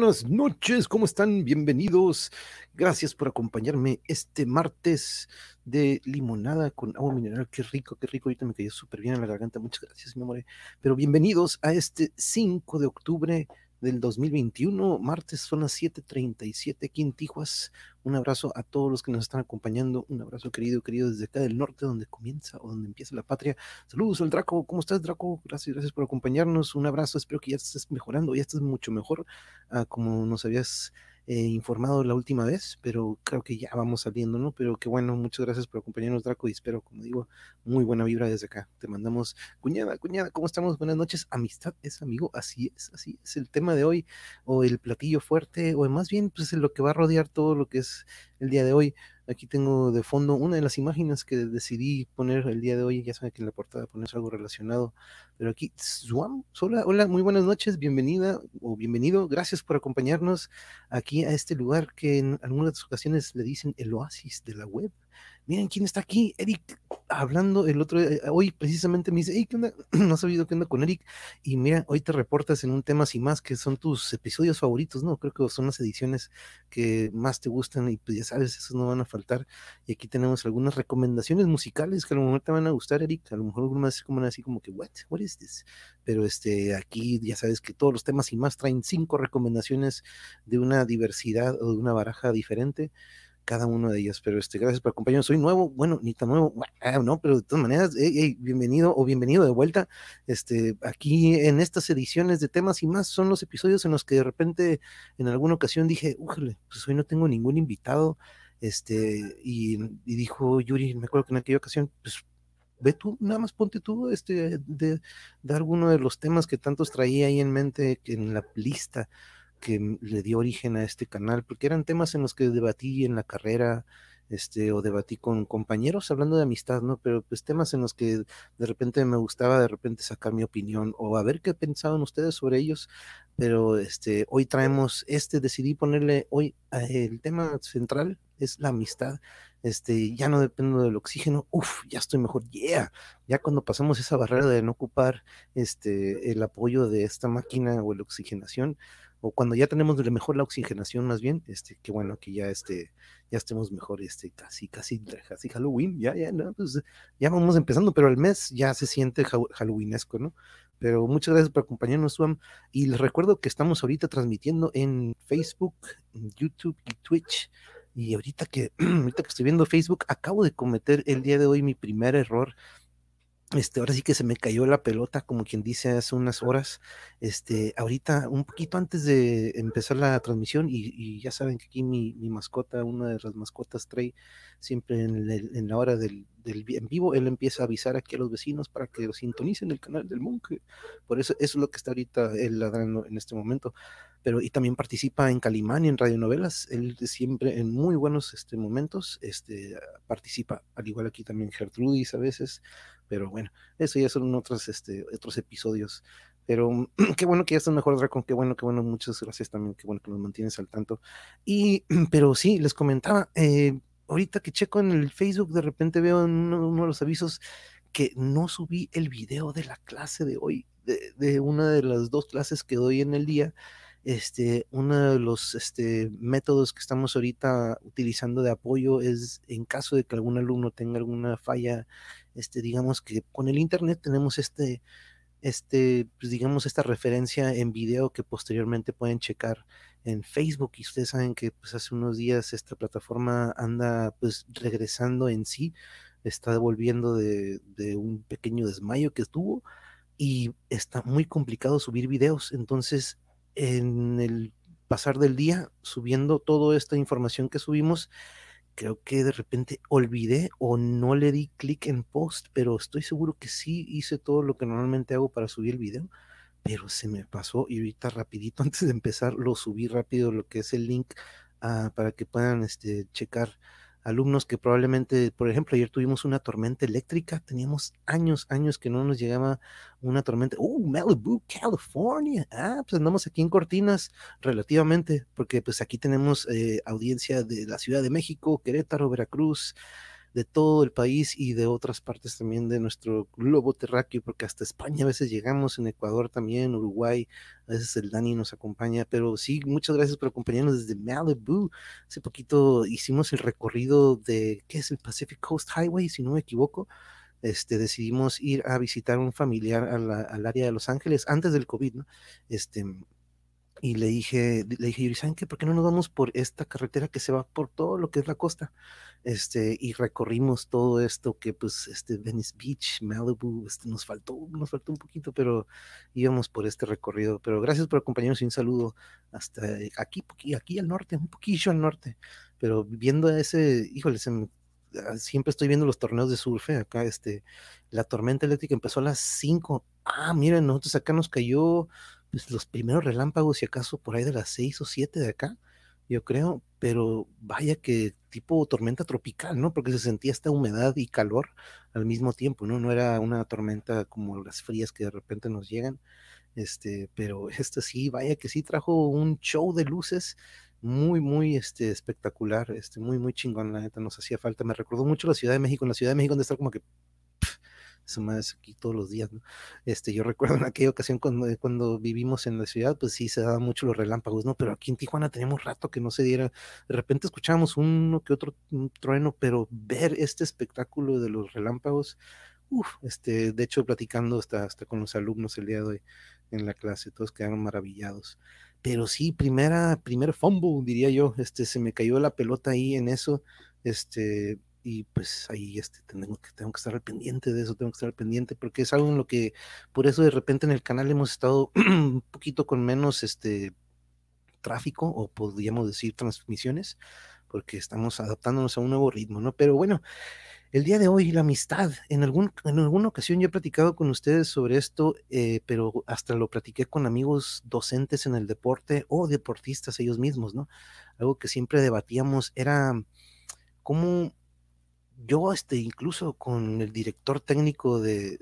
buenas noches, ¿cómo están? Bienvenidos. Gracias por acompañarme este martes de limonada con agua mineral. Qué rico, qué rico. Ahorita me cayó súper bien en la garganta. Muchas gracias, mi amor. Pero bienvenidos a este 5 de octubre del 2021, martes son las 7:37 aquí en Tijuas. Un abrazo a todos los que nos están acompañando. Un abrazo querido, querido desde acá del norte, donde comienza o donde empieza la patria. Saludos al Draco. ¿Cómo estás, Draco? Gracias, gracias por acompañarnos. Un abrazo. Espero que ya estés mejorando, ya estés mucho mejor a como nos habías eh, informado la última vez, pero creo que ya vamos saliendo, ¿no? Pero qué bueno, muchas gracias por acompañarnos, Draco, y espero, como digo, muy buena vibra desde acá. Te mandamos, cuñada, cuñada, ¿cómo estamos? Buenas noches. Amistad es amigo, así es, así es el tema de hoy, o el platillo fuerte, o más bien, pues lo que va a rodear todo lo que es el día de hoy. Aquí tengo de fondo una de las imágenes que decidí poner el día de hoy. Ya saben que en la portada pones algo relacionado. Pero aquí, Swam, hola, hola, muy buenas noches, bienvenida o bienvenido. Gracias por acompañarnos aquí a este lugar que en algunas ocasiones le dicen el oasis de la web miren quién está aquí, Eric, hablando el otro, eh, hoy precisamente me dice, ¿qué onda? No has sabido qué onda con Eric, y mira, hoy te reportas en un tema y más que son tus episodios favoritos, ¿no? Creo que son las ediciones que más te gustan y pues ya sabes, esos no van a faltar, y aquí tenemos algunas recomendaciones musicales que a lo mejor te van a gustar, Eric, a lo mejor algunas como así como que, what, what is this? Pero este, aquí ya sabes que todos los temas y más traen cinco recomendaciones de una diversidad o de una baraja diferente, cada uno de ellos. Pero este, gracias por acompañarnos. Soy nuevo, bueno, ni tan nuevo, no, pero de todas maneras, bienvenido o bienvenido de vuelta. Este, aquí en estas ediciones de temas y más son los episodios en los que de repente en alguna ocasión dije, pues hoy no tengo ningún invitado. Este, y, dijo Yuri, me acuerdo que en aquella ocasión, pues ve tú, nada más ponte tú este, de, de alguno de los temas que tantos traía ahí en mente en la lista que le dio origen a este canal, porque eran temas en los que debatí en la carrera, este, o debatí con compañeros hablando de amistad, ¿no? Pero pues temas en los que de repente me gustaba de repente sacar mi opinión o a ver qué pensaban ustedes sobre ellos, pero este, hoy traemos este, decidí ponerle hoy el tema central es la amistad, este, ya no dependo del oxígeno, uff, ya estoy mejor, yeah, ya cuando pasamos esa barrera de no ocupar este, el apoyo de esta máquina o la oxigenación, o cuando ya tenemos mejor la oxigenación más bien, este, qué bueno que ya este, ya estemos mejor, este, casi, casi, casi Halloween, ya, ya, no, pues ya vamos empezando, pero el mes ya se siente Halloweenesco, ¿no? Pero muchas gracias por acompañarnos, Swam. Y les recuerdo que estamos ahorita transmitiendo en Facebook, YouTube y Twitch. Y ahorita que, ahorita que estoy viendo Facebook, acabo de cometer el día de hoy mi primer error este, ahora sí que se me cayó la pelota, como quien dice hace unas horas. Este, ahorita, un poquito antes de empezar la transmisión, y, ya saben que aquí mi, mascota, una de las mascotas, Trey, siempre en, la hora del, vivo, él empieza a avisar aquí a los vecinos para que lo sintonicen el canal del Monje. Por eso, eso es lo que está ahorita él ladrando en este momento. Pero, y también participa en Calimán y en radionovelas. Él siempre, en muy buenos este, momentos, este, participa. Al igual aquí también Gertrudis a veces pero bueno, eso ya son otros, este, otros episodios. Pero qué bueno que ya estás mejor, Draco, qué bueno, qué bueno, muchas gracias también, qué bueno que nos mantienes al tanto. Y, pero sí, les comentaba, eh, ahorita que checo en el Facebook, de repente veo en uno, de los avisos que no subí el video de la clase de hoy, de, de, una de las dos clases que doy en el día. Este, uno de los este, métodos que estamos ahorita utilizando de apoyo es en caso de que algún alumno tenga alguna falla este, digamos que con el Internet tenemos este, este, pues digamos, esta referencia en video que posteriormente pueden checar en Facebook. Y ustedes saben que pues hace unos días esta plataforma anda pues regresando en sí, está devolviendo de, de un pequeño desmayo que tuvo y está muy complicado subir videos, entonces en el pasar del día subiendo toda esta información que subimos, creo que de repente olvidé o no le di clic en post, pero estoy seguro que sí hice todo lo que normalmente hago para subir el video, pero se me pasó y ahorita rapidito antes de empezar lo subí rápido lo que es el link ah, para que puedan este, checar alumnos que probablemente, por ejemplo, ayer tuvimos una tormenta eléctrica, teníamos años, años que no nos llegaba una tormenta. ¡Uh, Malibu, California! Ah, pues andamos aquí en Cortinas relativamente, porque pues aquí tenemos eh, audiencia de la Ciudad de México, Querétaro, Veracruz, de todo el país y de otras partes también de nuestro globo terráqueo, porque hasta España a veces llegamos, en Ecuador también, Uruguay, a veces el Dani nos acompaña, pero sí, muchas gracias por acompañarnos desde Malibu. Hace poquito hicimos el recorrido de, ¿qué es el Pacific Coast Highway, si no me equivoco? Este, decidimos ir a visitar un familiar al área de Los Ángeles antes del COVID, ¿no? Este, y le dije, le dije, ¿saben qué? ¿Por qué no nos vamos por esta carretera que se va por todo lo que es la costa? Este, y recorrimos todo esto que, pues, este, Venice Beach, Malibu, este, nos faltó, nos faltó un poquito, pero íbamos por este recorrido. Pero gracias por acompañarnos y un saludo hasta aquí, aquí al norte, un poquillo al norte. Pero viendo ese, híjole, ah, siempre estoy viendo los torneos de surf, eh, acá, este, la tormenta eléctrica empezó a las 5. Ah, miren, nosotros acá nos cayó pues, los primeros relámpagos, y acaso por ahí de las seis o siete de acá, yo creo, pero vaya que tipo tormenta tropical, ¿no? Porque se sentía esta humedad y calor al mismo tiempo, ¿no? No era una tormenta como las frías que de repente nos llegan, este, pero esta sí, vaya que sí trajo un show de luces muy, muy este, espectacular, este, muy, muy chingón, la neta, nos hacía falta. Me recordó mucho la Ciudad de México, en la Ciudad de México donde está como que su más aquí todos los días, ¿no? Este, yo recuerdo en aquella ocasión cuando, eh, cuando vivimos en la ciudad, pues sí se daban mucho los relámpagos, ¿no? Pero aquí en Tijuana teníamos rato que no se diera, de repente escuchábamos uno que otro trueno, pero ver este espectáculo de los relámpagos, uff, este, de hecho platicando hasta, hasta con los alumnos el día de hoy en la clase, todos quedaron maravillados. Pero sí, primera, primer fumble, diría yo, este, se me cayó la pelota ahí en eso, este, y pues ahí este, tengo, que, tengo que estar al pendiente de eso, tengo que estar al pendiente porque es algo en lo que por eso de repente en el canal hemos estado un poquito con menos este tráfico o podríamos decir transmisiones porque estamos adaptándonos a un nuevo ritmo, ¿no? Pero bueno, el día de hoy la amistad, en, algún, en alguna ocasión yo he platicado con ustedes sobre esto, eh, pero hasta lo platiqué con amigos docentes en el deporte o deportistas ellos mismos, ¿no? Algo que siempre debatíamos era cómo yo este, incluso con el director técnico de,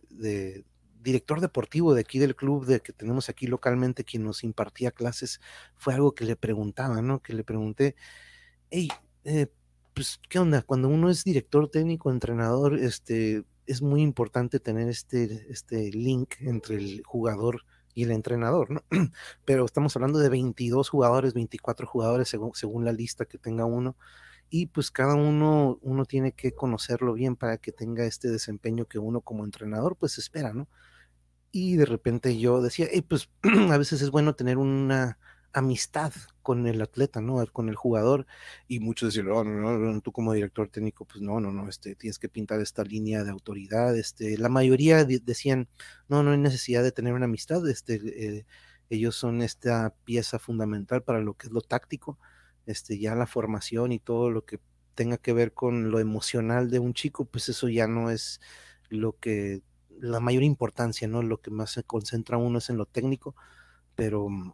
director deportivo de aquí del club de que tenemos aquí localmente, quien nos impartía clases, fue algo que le preguntaba, ¿no? Que le pregunté, hey, eh, pues, ¿qué onda? Cuando uno es director técnico, entrenador, este, es muy importante tener este, este link entre el jugador y el entrenador, ¿no? Pero estamos hablando de 22 jugadores, 24 jugadores según, según la lista que tenga uno y pues cada uno, uno tiene que conocerlo bien para que tenga este desempeño que uno como entrenador pues espera, ¿no? Y de repente yo decía, hey, pues a veces es bueno tener una amistad con el atleta, ¿no? Con el jugador. Y muchos decían, no, no, tú como director técnico, pues no, no, no, este, tienes que pintar esta línea de autoridad. Este, la mayoría decían, no, no hay necesidad de tener una amistad, este, eh, ellos son esta pieza fundamental para lo que es lo táctico este, ya la formación y todo lo que tenga que ver con lo emocional de un chico, pues eso ya no es lo que, la mayor importancia, ¿no? Lo que más se concentra uno es en lo técnico, pero, mm,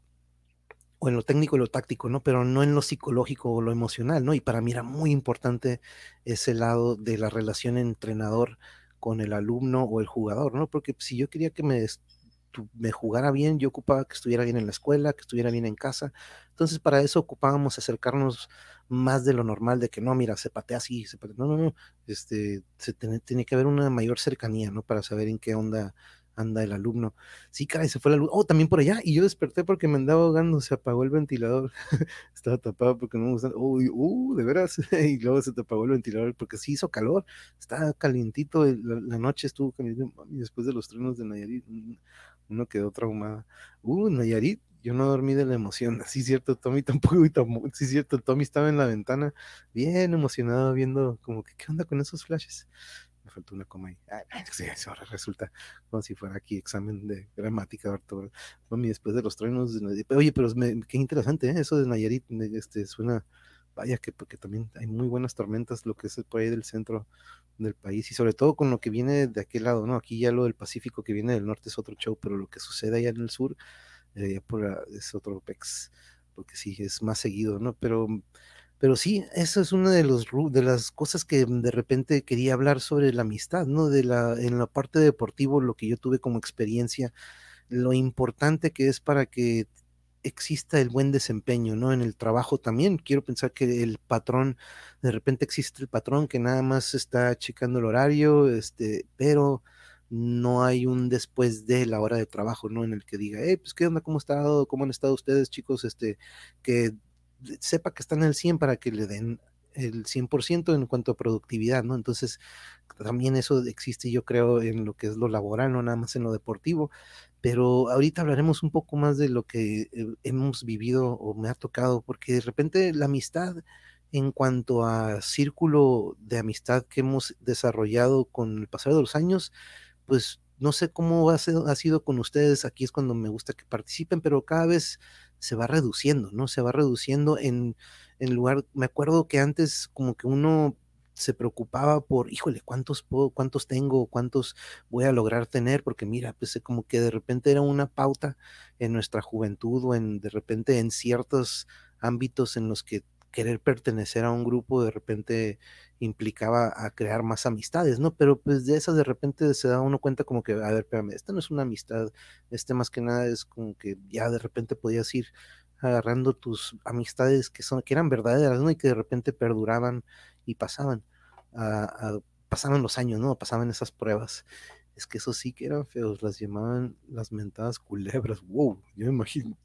o en lo técnico y lo táctico, ¿no? Pero no en lo psicológico o lo emocional, ¿no? Y para mí era muy importante ese lado de la relación entrenador con el alumno o el jugador, ¿no? Porque si yo quería que me me jugara bien, yo ocupaba que estuviera bien en la escuela, que estuviera bien en casa. Entonces, para eso ocupábamos acercarnos más de lo normal, de que no, mira, se patea así, se patea. No, no, no. Este, se tiene, que haber una mayor cercanía, ¿no? Para saber en qué onda anda el alumno. Sí, caray, se fue la luz. Oh, también por allá. Y yo desperté porque me andaba ahogando, se apagó el ventilador. Estaba tapado porque no me gusta. Uy, uh, de veras. y luego se te apagó el ventilador porque sí hizo calor. Estaba calientito. La, noche estuvo caliente. Después de los trenos de Nayarit, uno quedó traumada. Uh, Nayarit, yo no dormí de la emoción. Sí, cierto, Tommy tampoco, sí, cierto, Tommy estaba en la ventana, bien emocionado, viendo como que, ¿qué onda con esos flashes? Me faltó una coma ahí. Ah, sí, ahora resulta como si fuera aquí examen de gramática, Tommy, después de los truenos, oye, pero qué interesante, ¿eh? eso de Nayarit, este, suena, vaya que porque también hay muy buenas tormentas, lo que es por ahí del centro del país y sobre todo con lo que viene de aquel lado, ¿no? Aquí ya lo del Pacífico que viene del norte es otro show, pero lo que sucede allá en el sur eh, por, es otro pex, porque sí, es más seguido, ¿no? Pero, pero sí, eso es una de, los, de las cosas que de repente quería hablar sobre la amistad, ¿no? De la, en la parte deportiva, lo que yo tuve como experiencia, lo importante que es para que exista el buen desempeño, ¿no? En el trabajo también. Quiero pensar que el patrón, de repente existe el patrón que nada más está checando el horario, este, pero no hay un después de la hora de trabajo, ¿no? En el que diga, hey, pues qué onda, cómo estado, cómo han estado ustedes, chicos, este, que sepa que están el 100 para que le den el 100% en cuanto a productividad, ¿no? Entonces, también eso existe, yo creo, en lo que es lo laboral, no nada más en lo deportivo, pero ahorita hablaremos un poco más de lo que eh, hemos vivido o me ha tocado, porque de repente la amistad en cuanto a círculo de amistad que hemos desarrollado con el pasar de los años, pues no sé cómo ha sido, ha sido con ustedes, aquí es cuando me gusta que participen, pero cada vez se va reduciendo, ¿no? Se va reduciendo en, en lugar, me acuerdo que antes como que uno se preocupaba por, híjole, ¿cuántos, puedo, cuántos tengo? ¿Cuántos voy a lograr tener? Porque mira, pues como que de repente era una pauta en nuestra juventud o en de repente en ciertos ámbitos en los que querer pertenecer a un grupo de repente implicaba a crear más amistades, ¿no? Pero pues de esas de repente se da uno cuenta como que, a ver, espérame, esta no es una amistad, este más que nada es como que ya de repente podías ir agarrando tus amistades que son que eran verdaderas, ¿no? Y que de repente perduraban y pasaban, pasaban los años, ¿no? Pasaban esas pruebas. Es que eso sí que eran feos, las llamaban las mentadas culebras. Wow, yo me imagino.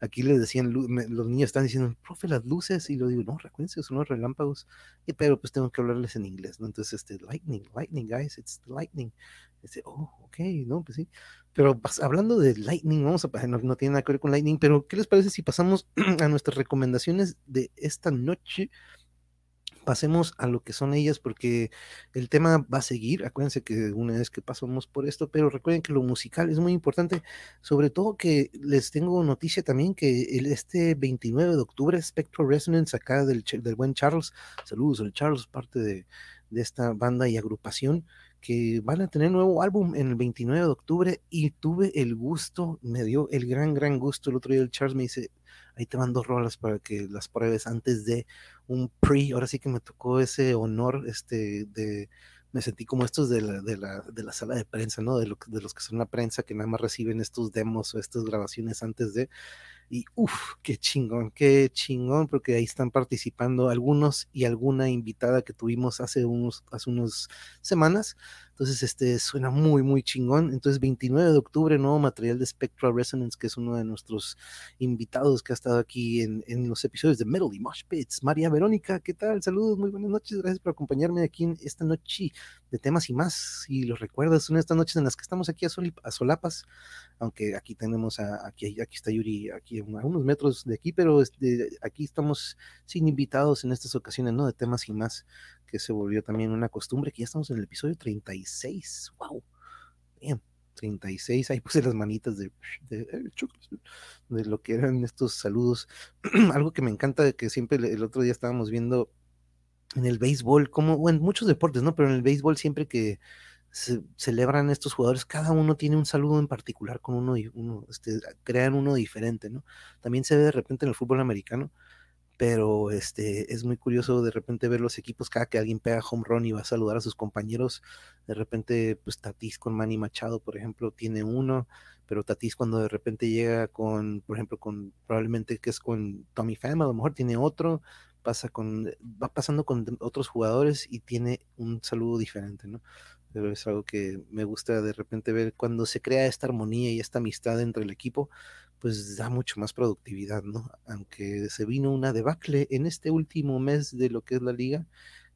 aquí les decían, los niños están diciendo, profe, las luces. Y lo digo, no, recuérdense, son los relámpagos. Y, pero pues tengo que hablarles en inglés, ¿no? Entonces, este, lightning, lightning, guys, it's lightning. Este, oh, ok, no, pues sí. Pero hablando de lightning, vamos a, no, no tiene nada que ver con lightning, pero ¿qué les parece si pasamos a nuestras recomendaciones de esta noche? Pasemos a lo que son ellas porque el tema va a seguir. Acuérdense que una vez que pasamos por esto, pero recuerden que lo musical es muy importante, sobre todo que les tengo noticia también que el, este 29 de octubre Spectral Resonance acá del, del buen Charles, saludos al Charles, parte de, de esta banda y agrupación que van a tener nuevo álbum en el 29 de octubre y tuve el gusto, me dio el gran, gran gusto. El otro día el Charles me dice, ahí te van dos rolas para que las pruebes antes de un pre. Ahora sí que me tocó ese honor, este, de, me sentí como estos de la, de la, de la sala de prensa, ¿no? De, lo, de los que son la prensa, que nada más reciben estos demos o estas grabaciones antes de, y uff, qué chingón, qué chingón, porque ahí están participando algunos y alguna invitada que tuvimos hace unos, hace unas semanas. Entonces, este suena muy, muy chingón. Entonces, 29 de octubre, nuevo material de Spectral Resonance, que es uno de nuestros invitados que ha estado aquí en, en los episodios de Metal y Mosh Pits. María Verónica, ¿qué tal? Saludos, muy buenas noches. Gracias por acompañarme aquí en esta noche de temas y más. Y los recuerdas, son estas noches en las que estamos aquí a, a solapas, aunque aquí tenemos a, aquí, aquí está Yuri, aquí a unos metros de aquí, pero este, aquí estamos sin invitados en estas ocasiones, ¿no? De temas y más, que se volvió también una costumbre, que ya estamos en el episodio 36, wow, bien. 36, ahí puse las manitas de, de, de, lo que eran estos saludos. Algo que me encanta que siempre el otro día estábamos viendo en el béisbol, como en muchos deportes, ¿no? Pero en el béisbol siempre que se celebran estos jugadores, cada uno tiene un saludo en particular con uno, y uno este, crean uno diferente, ¿no? También se ve de repente en el fútbol americano, pero este, es muy curioso de repente ver los equipos, cada que alguien pega home run y va a saludar a sus compañeros, de repente, pues Tatis con Manny Machado, por ejemplo, tiene uno, pero Tatis cuando de repente llega con, por ejemplo, con probablemente que es con Tommy Pham, a lo mejor tiene otro, pasa con, va pasando con otros jugadores y tiene un saludo diferente, ¿no? pero es algo que me gusta de repente ver cuando se crea esta armonía y esta amistad entre el equipo, pues da mucho más productividad, ¿no? Aunque se vino una debacle en este último mes de lo que es la liga,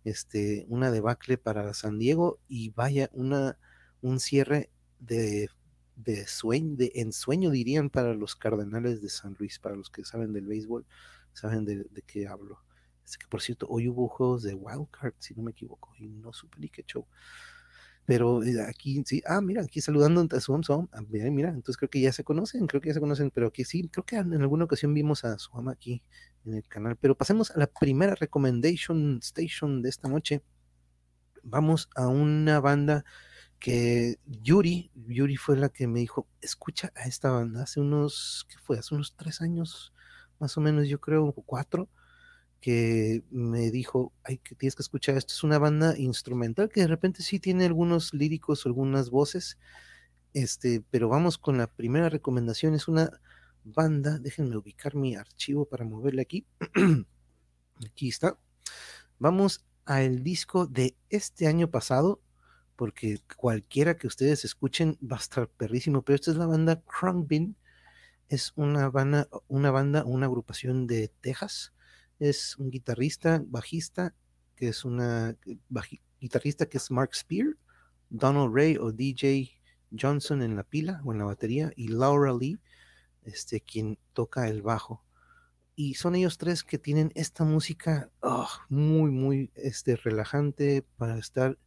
este, una debacle para San Diego y vaya una, un cierre de, de sueño, de ensueño dirían para los Cardenales de San Luis, para los que saben del béisbol, saben de, de qué hablo. Es que por cierto, hoy hubo juegos de Wildcard, si no me equivoco, y no supe ni qué show. Pero eh, aquí sí, ah, mira, aquí saludando a Suam Suam, mira, mira, entonces creo que ya se conocen, creo que ya se conocen, pero aquí sí, creo que en alguna ocasión vimos a Suam aquí en el canal. Pero pasemos a la primera recommendation station de esta noche. Vamos a una banda que Yuri, Yuri fue la que me dijo, escucha a esta banda hace unos, ¿qué fue? Hace unos tres años, más o menos, yo creo, cuatro que me dijo, ay, que tienes que escuchar, esto es una banda instrumental que de repente sí tiene algunos líricos algunas voces, este, pero vamos con la primera recomendación, es una banda. Déjenme ubicar mi archivo para moverle aquí. aquí está. Vamos al disco de este año pasado, porque cualquiera que ustedes escuchen va a estar perrísimo, pero esta es la banda Bin Es una banda, una banda, una agrupación de Texas. Es un guitarrista, bajista, que es una guitarrista que es Mark Spear, Donald Ray o DJ Johnson en la pila o en la batería y Laura Lee, este, quien toca el bajo. Y son ellos tres que tienen esta música oh, muy, muy este, relajante para estar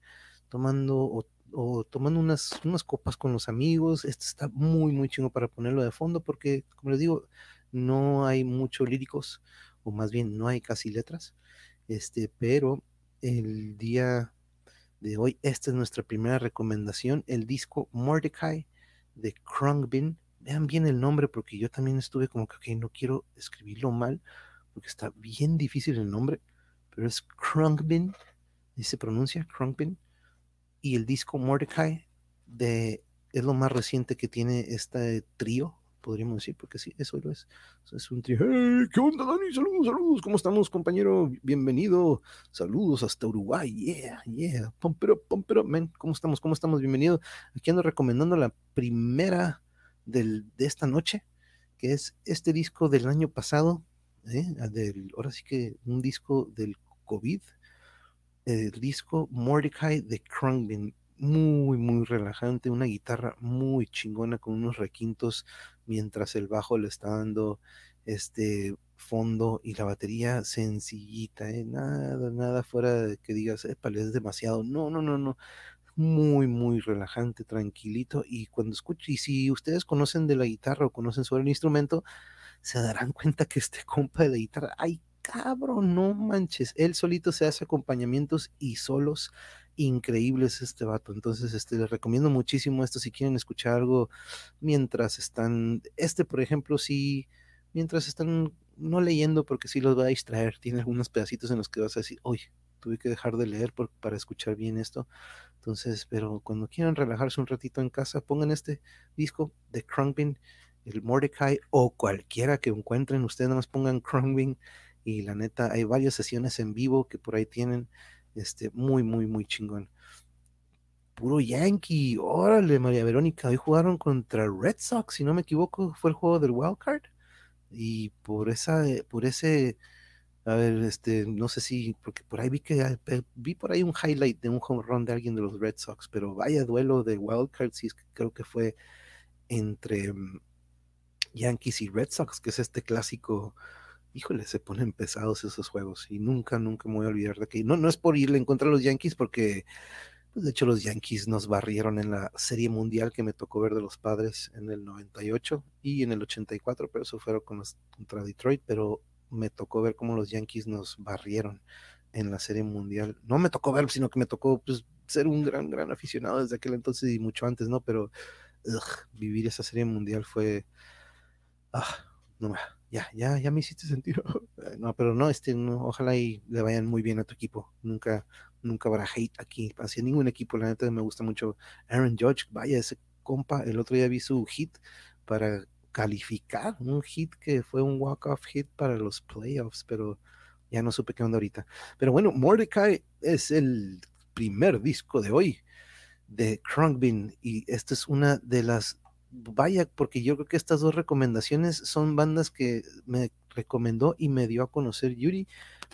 tomando o, tomando unas, unas copas con los amigos. Esto está muy, muy chingo para ponerlo de fondo porque, como les digo, no hay muchos líricos, más bien no hay casi letras. Este, pero el día de hoy. Esta es nuestra primera recomendación, el disco Mordecai de Krungbin. Vean bien el nombre porque yo también estuve como que no quiero escribirlo mal porque está bien difícil el nombre, pero es Krungbin, y se pronuncia Krungbin. Y el disco Mordecai de, es lo más reciente que tiene este trío podríamos decir, porque sí, eso lo es. es un trío. ¿Qué onda, Dani? Saludos, saludos. ¿Cómo estamos, compañero? Bienvenido. Saludos hasta Uruguay. Yeah, yeah. Pompero, pompero, men. ¿Cómo estamos? ¿Cómo estamos? Bienvenido. Aquí ando recomendando la primera del, de esta noche, que es este disco del año pasado. ¿eh? Del, ahora sí que un disco del COVID. El disco Mordecai de Krungbin muy, muy relajante, una guitarra muy chingona con unos requintos mientras el bajo le está dando este fondo y la batería sencillita, ¿eh? nada, nada fuera de que digas, es demasiado. No, no, no, no. Muy, muy relajante, tranquilito. Y cuando escucho, y si ustedes conocen de la guitarra o conocen sobre el instrumento, se darán cuenta que este compa de la guitarra, ay, cabrón, no manches, él solito se hace acompañamientos y solos increíbles este vato. Entonces, este, les recomiendo muchísimo esto si quieren escuchar algo mientras están, este, por ejemplo, si mientras están no leyendo porque si los va a distraer, tiene algunos pedacitos en los que vas a decir, hoy tuve que dejar de leer para escuchar bien esto. Entonces, pero cuando quieran relajarse un ratito en casa, pongan este disco de Krumpin, el Mordecai o cualquiera que encuentren, ustedes nada más pongan Krumpin y la neta hay varias sesiones en vivo que por ahí tienen este, muy, muy, muy chingón. Puro Yankee, órale, María Verónica, hoy jugaron contra Red Sox, si no me equivoco, fue el juego del Wild Card. Y por esa, por ese, a ver, este, no sé si, porque por ahí vi que ah, vi por ahí un highlight de un home run de alguien de los Red Sox, pero vaya duelo de Wild Card, sí, creo que fue entre mm, Yankees y Red Sox, que es este clásico híjole, se ponen pesados esos juegos y nunca, nunca me voy a olvidar de que no, no es por irle en contra a los Yankees porque, pues de hecho los Yankees nos barrieron en la Serie Mundial que me tocó ver de los padres en el 98 y en el 84, pero eso fueron con contra Detroit, pero me tocó ver cómo los Yankees nos barrieron en la Serie Mundial. No me tocó ver, sino que me tocó pues, ser un gran, gran aficionado desde aquel entonces y mucho antes, ¿no? Pero vivir esa Serie Mundial fue... Ah, no, ya, ya, ya me hiciste sentir. no, pero no, este, no, ojalá y le vayan muy bien a tu equipo. Nunca, nunca habrá hate aquí hacia ningún equipo. La neta me gusta mucho Aaron Judge. Vaya, ese compa, el otro día vi su hit para calificar, un hit que fue un walk-off hit para los playoffs, pero ya no supe qué onda ahorita. Pero bueno, Mordecai es el primer disco de hoy de Krunkbin y esta es una de las vaya, porque yo creo que estas dos recomendaciones son bandas que me recomendó y me dio a conocer Yuri,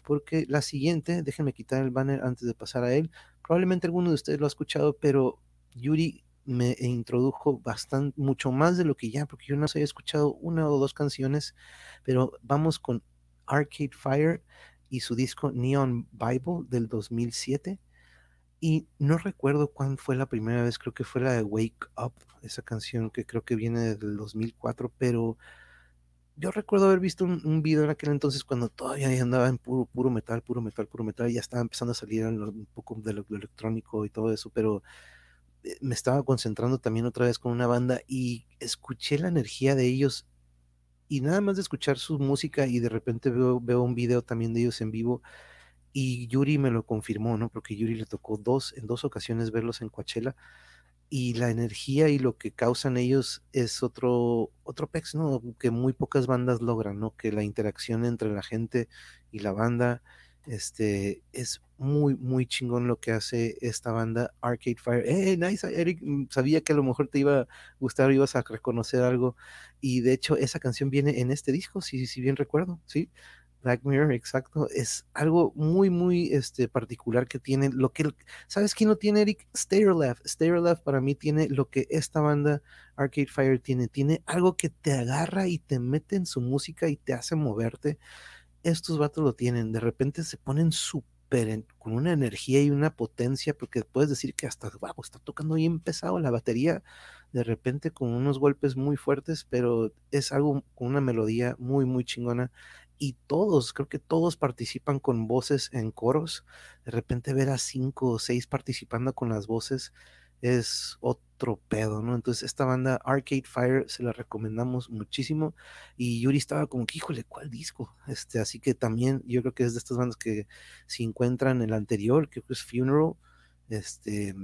porque la siguiente, déjenme quitar el banner antes de pasar a él, probablemente alguno de ustedes lo ha escuchado, pero Yuri me introdujo bastante, mucho más de lo que ya, porque yo no había escuchado una o dos canciones, pero vamos con Arcade Fire y su disco Neon Bible del 2007 y no recuerdo cuándo fue la primera vez, creo que fue la de Wake Up, esa canción que creo que viene del 2004, pero yo recuerdo haber visto un, video en aquel entonces cuando todavía andaba en puro, puro metal, puro metal, puro metal, ya estaba empezando a salir un poco de lo, electrónico y todo eso, pero eh, me estaba concentrando también otra vez con una banda y escuché la energía de ellos y nada más de escuchar su música y de repente veo un video también de ellos en vivo y Yuri me lo confirmó, ¿no? Porque Yuri le tocó dos, en dos ocasiones verlos en Coachella y la energía y lo que causan ellos es otro, otro pex, ¿no? Que muy pocas bandas logran, ¿no? Que la interacción entre la gente y la banda, este, es muy, muy chingón lo que hace esta banda Arcade Fire. ¡Eh, nice! Eric, mm, sabía que a lo mejor te iba a gustar, ibas a reconocer algo. Y de hecho, esa canción viene en este disco, si, si bien recuerdo, ¿sí? Black Mirror, exacto. Es algo muy, muy este, particular que tiene. Lo que, ¿Sabes quién no tiene, Eric? Stairleft. Stairleft para mí tiene lo que esta banda Arcade Fire tiene. Tiene algo que te agarra y te mete en su música y te hace moverte. Estos vatos lo tienen. De repente se ponen súper con una energía y una potencia, porque puedes decir que hasta, wow, está tocando bien pesado la batería, de repente con unos golpes muy fuertes, pero es algo con una melodía muy, muy chingona y todos, creo que todos participan con voces en coros. De repente ver a cinco o seis participando con las voces es otro pedo, ¿no? Entonces esta banda Arcade Fire se la recomendamos muchísimo y Yuri estaba como que, híjole, ¿cuál disco? Este, así que también yo creo que es de estas bandas que si encuentran el anterior, que es Funeral, este,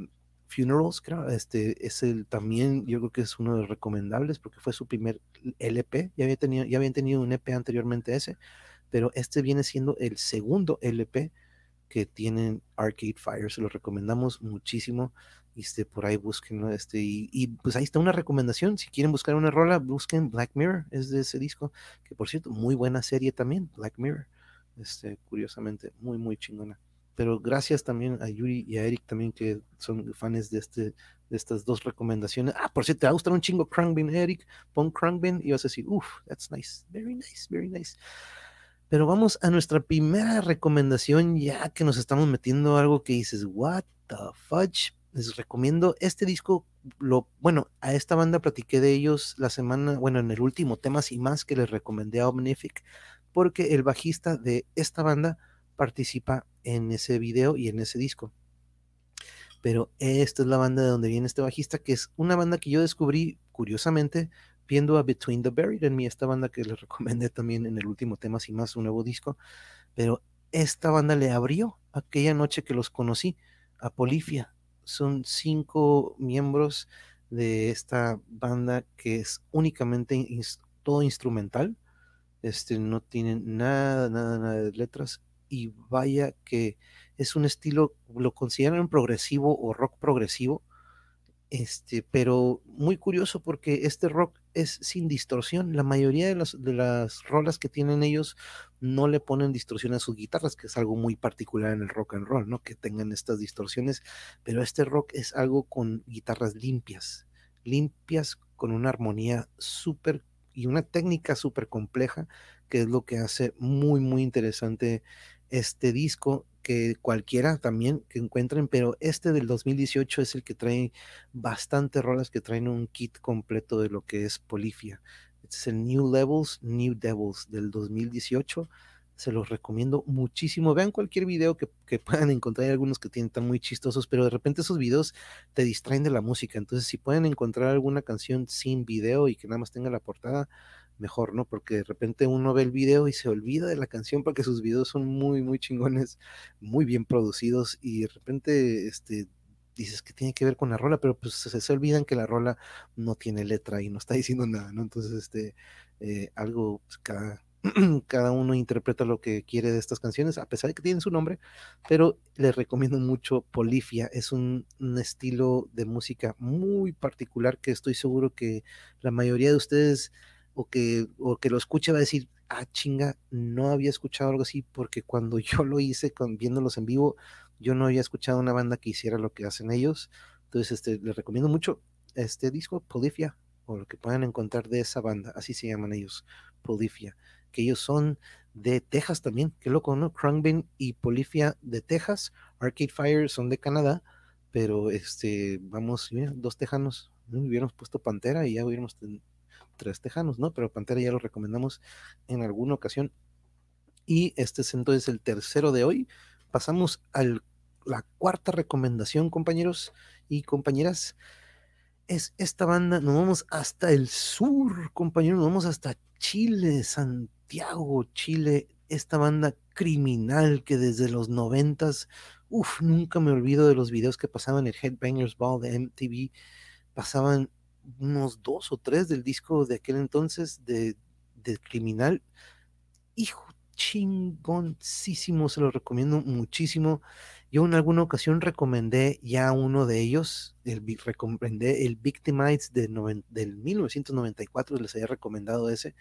Funerals, creo, este es el también, yo creo que es uno de los recomendables porque fue su primer LP, ya había tenido, ya habían tenido un EP anteriormente ese, pero este viene siendo el segundo LP que tienen Arcade Fire, se lo recomendamos muchísimo, este, por ahí busquen, este, y, pues ahí está una recomendación, si quieren buscar una rola, busquen Black Mirror, es de ese disco, que por cierto, muy buena serie también, Black Mirror, este, curiosamente, muy, muy chingona pero gracias también a Yuri y a Eric también que son fans de este de estas dos recomendaciones. Ah, por cierto, te va a gustar un chingo Krungbin, Eric, pon Krungbin y vas a decir, uff, that's nice, very nice, very nice. Pero vamos a nuestra primera recomendación, ya que nos estamos metiendo algo que dices, what the fudge. Les recomiendo este disco, lo, bueno, a esta banda platiqué de ellos la semana, bueno, en el último Temas y más que les recomendé a Omnific, porque el bajista de esta banda participa en ese video y en ese disco. Pero esta es la banda de donde viene este bajista, que es una banda que yo descubrí curiosamente viendo a Between the Buried en mí, esta banda que les recomendé también en el último tema, sin más, un nuevo disco. Pero esta banda le abrió aquella noche que los conocí a Polifia. Son cinco miembros de esta banda que es únicamente todo instrumental. Este, no tienen nada, nada, nada de letras y vaya que es un estilo, lo consideran progresivo o rock progresivo, este, pero muy curioso porque este rock es sin distorsión. La mayoría de las, de las rolas que tienen ellos no le ponen distorsión a sus guitarras, que es algo muy particular en el rock and roll, ¿no? Que tengan estas distorsiones, pero este rock es algo con guitarras limpias, limpias con una armonía súper y una técnica súper compleja, que es lo que hace muy, muy interesante este disco que cualquiera también que encuentren, pero este del 2018 es el que trae bastante rolas que traen un kit completo de lo que es Polifia. Este es el New Levels, New Devils del 2018. Se los recomiendo muchísimo. Vean cualquier video que, que puedan encontrar. Hay algunos que tienen tan muy chistosos, pero de repente esos videos te distraen de la música. Entonces, si pueden encontrar alguna canción sin video y que nada más tenga la portada, mejor, ¿no? Porque de repente uno ve el video y se olvida de la canción porque sus videos son muy, muy chingones, muy bien producidos y de repente, este, dices que tiene que ver con la rola, pero pues se, se olvidan que la rola no tiene letra y no está diciendo nada, ¿no? Entonces, este, eh, algo, pues, cada, cada uno interpreta lo que quiere de estas canciones, a pesar de que tienen su nombre, pero les recomiendo mucho Polifia, es un, un, estilo de música muy particular que estoy seguro que la mayoría de ustedes o que, o que lo escuche va a decir, ah, chinga, no había escuchado algo así, porque cuando yo lo hice viéndolos en vivo, yo no había escuchado una banda que hiciera lo que hacen ellos. Entonces, este, les recomiendo mucho este disco, Polifia, o lo que puedan encontrar de esa banda, así se llaman ellos, Polifia, que ellos son de Texas también, qué loco, ¿no? Krungbin y Polifia de Texas, Arcade Fire son de Canadá, pero este, vamos, dos tejanos, ¿no? hubiéramos puesto Pantera y ya hubiéramos tres tejanos, ¿no? Pero Pantera ya lo recomendamos en alguna ocasión. Y este es entonces el tercero de hoy. Pasamos a la cuarta recomendación, compañeros y compañeras. Es esta banda, nos vamos hasta el sur, compañeros, nos vamos hasta Chile, Santiago, Chile. Esta banda criminal que desde los noventas, uff, nunca me olvido de los videos que pasaban en Headbangers Ball de MTV pasaban unos dos o tres del disco de aquel entonces de, de Criminal. Hijo chingoncísimo, se lo recomiendo muchísimo. Yo en alguna ocasión recomendé ya uno de ellos, el, recomendé el Victimites de del 1994, les había recomendado ese,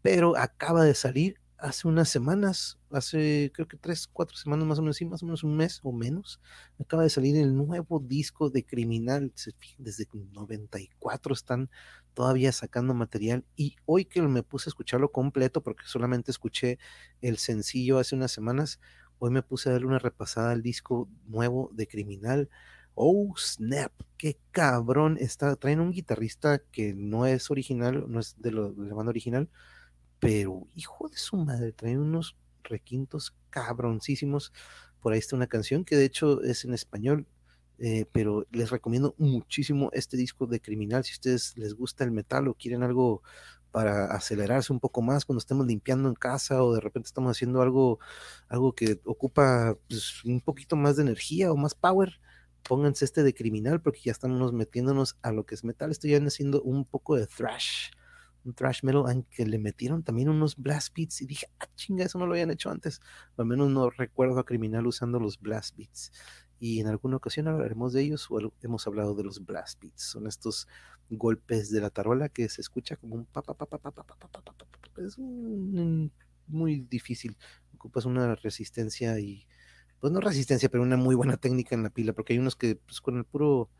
pero acaba de salir hace unas semanas, hace creo que tres, cuatro semanas más o menos, sí, más o menos un mes o menos, acaba de salir el nuevo disco de Criminal, desde 94 están todavía sacando material y hoy que me puse a escucharlo completo, porque solamente escuché el sencillo hace unas semanas, hoy me puse a darle una repasada al disco nuevo de Criminal. Oh, snap, qué cabrón está. Traen un guitarrista que no es original, no es de, lo, de la banda original, pero hijo de su madre, traen unos requintos cabroncísimos. Por ahí está una canción que de hecho es en español, eh, pero les recomiendo muchísimo este disco de Criminal. Si ustedes les gusta el metal o quieren algo para acelerarse un poco más cuando estemos limpiando en casa o de repente estamos haciendo algo, algo que ocupa pues, un poquito más de energía o más power, pónganse este de Criminal porque ya estamos metiéndonos a lo que es metal. Estoy ya haciendo un poco de thrash un thrash metal, aunque le metieron también unos blast beats y dije, ah, chinga, eso no lo habían hecho antes. al menos no recuerdo a Criminal usando los blast beats. Y en alguna ocasión hablaremos de ellos o hemos hablado de los blast beats. Son estos golpes de la tarola que se escucha como un pa pa pa pa pa pa pa pa pa Es muy difícil. Ocupas una resistencia y pues no resistencia, pero una muy buena técnica en la pila, porque hay unos que pues, con el puro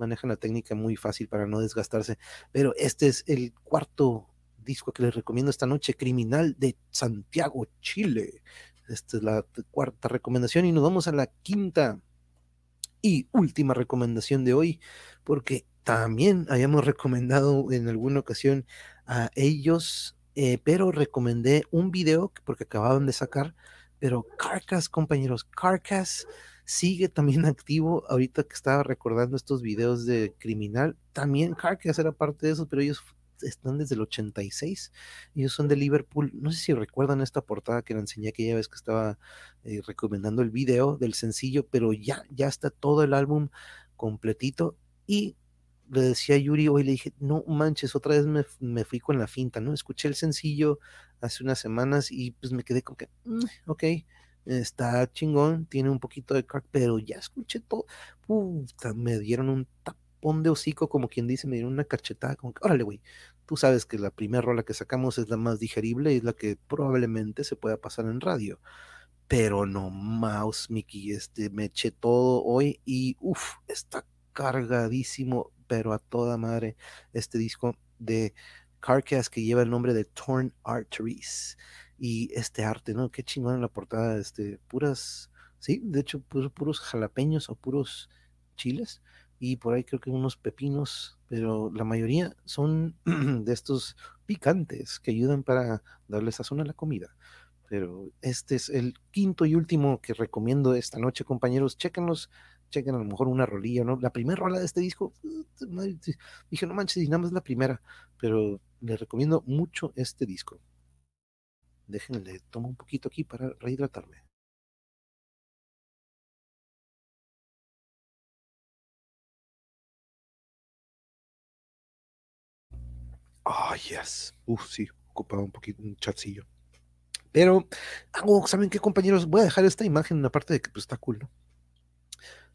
manejan la técnica muy fácil para no desgastarse. Pero este es el cuarto disco que les recomiendo esta noche, Criminal de Santiago, Chile. Esta es la cuarta recomendación y nos vamos a la quinta y última recomendación de hoy, porque también habíamos recomendado en alguna ocasión a ellos, eh, pero recomendé un video porque acababan de sacar, pero Carcass, compañeros, Carcass sigue también activo. Ahorita que estaba recordando estos videos de criminal, también Carcass era parte de eso, pero ellos están desde el 86. Ellos son de Liverpool. No sé si recuerdan esta portada que la enseñé aquella vez que estaba eh, recomendando el video del sencillo, pero ya, ya está todo el álbum completito. Y le decía a Yuri hoy, le dije, no manches, otra vez me, me, fui con la finta, ¿no? Escuché el sencillo hace unas semanas y pues me quedé con que, mm, ok, está chingón, tiene un poquito de crack, pero ya escuché todo, puta, me dieron un tapón de hocico, como quien dice, me dieron una cachetada, como que, órale, güey, tú sabes que la primera rola que sacamos es la más digerible y es la que probablemente se pueda pasar en radio. Pero no, mouse, Mickey, este, me eché todo hoy y uff, está cargadísimo, pero a toda madre este disco de Carcass que lleva el nombre de Torn Arteries y este arte, ¿no? Qué chingón en la portada, este, puras, sí, de hecho, puros jalapeños o puros chiles y por ahí creo que unos pepinos, pero la mayoría son de estos picantes que ayudan para darle sazón a la comida. Pero este es el quinto y último que recomiendo esta noche, compañeros. Chéquenlos, chequen a lo mejor una rolilla, ¿no? La primera rola de este disco, dije, no manches, y nada más la primera, pero les recomiendo mucho este disco. Déjenle, tomo un poquito aquí para rehidratarme. Ah, yes. Uf, sí, ocupaba un poquito, un chatcillo. Pero, algo, ¿saben qué, compañeros? Voy a dejar esta imagen en parte de que pues, está cool, ¿no?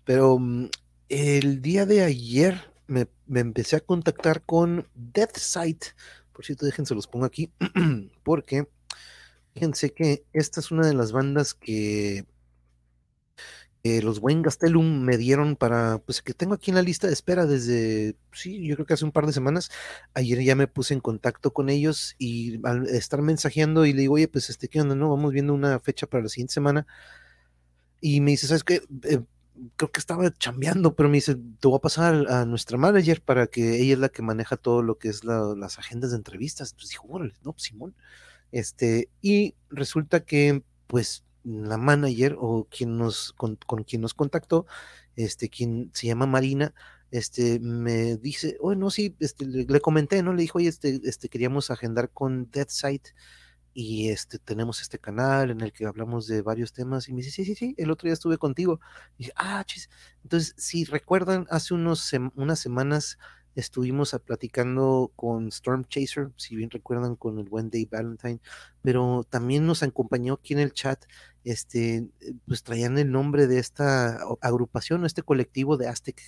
Pero mm, el día de ayer me, me, empecé a contactar con Death Sight. Por cierto, déjense los pongo aquí, porque Fíjense que esta es una de las bandas que, los buen Gastelum me dieron para, pues que tengo aquí en la lista de espera desde, sí, yo creo que hace un par de semanas. Ayer ya me puse en contacto con ellos y al estar mensajeando y le digo, oye, pues este, ¿qué onda? No, vamos viendo una fecha para la siguiente semana. Y me dice, ¿sabes qué? Eh, creo que estaba chambeando, pero me dice, te voy a pasar a nuestra manager para que ella es la que maneja todo lo que es las agendas de entrevistas. Entonces dijo, órale, no, pues, Simón. Este, y resulta que, pues, la manager o quien nos, con, quien nos contactó, este, quien se llama Marina, este, me dice, oh, no, sí, este, le, comenté, ¿no? Le dijo, oye, este, este, queríamos agendar con Dead Site y este, tenemos este canal en el que hablamos de varios temas y me dice, sí, sí, sí, el otro día estuve contigo. Y ah, chis. Entonces, si recuerdan, hace unos unas semanas estuvimos platicando con Storm Chaser, si bien recuerdan, con el buen Dave Valentine, pero también nos acompañó aquí en el chat, este, pues traían el nombre de esta agrupación, este colectivo de Aztec,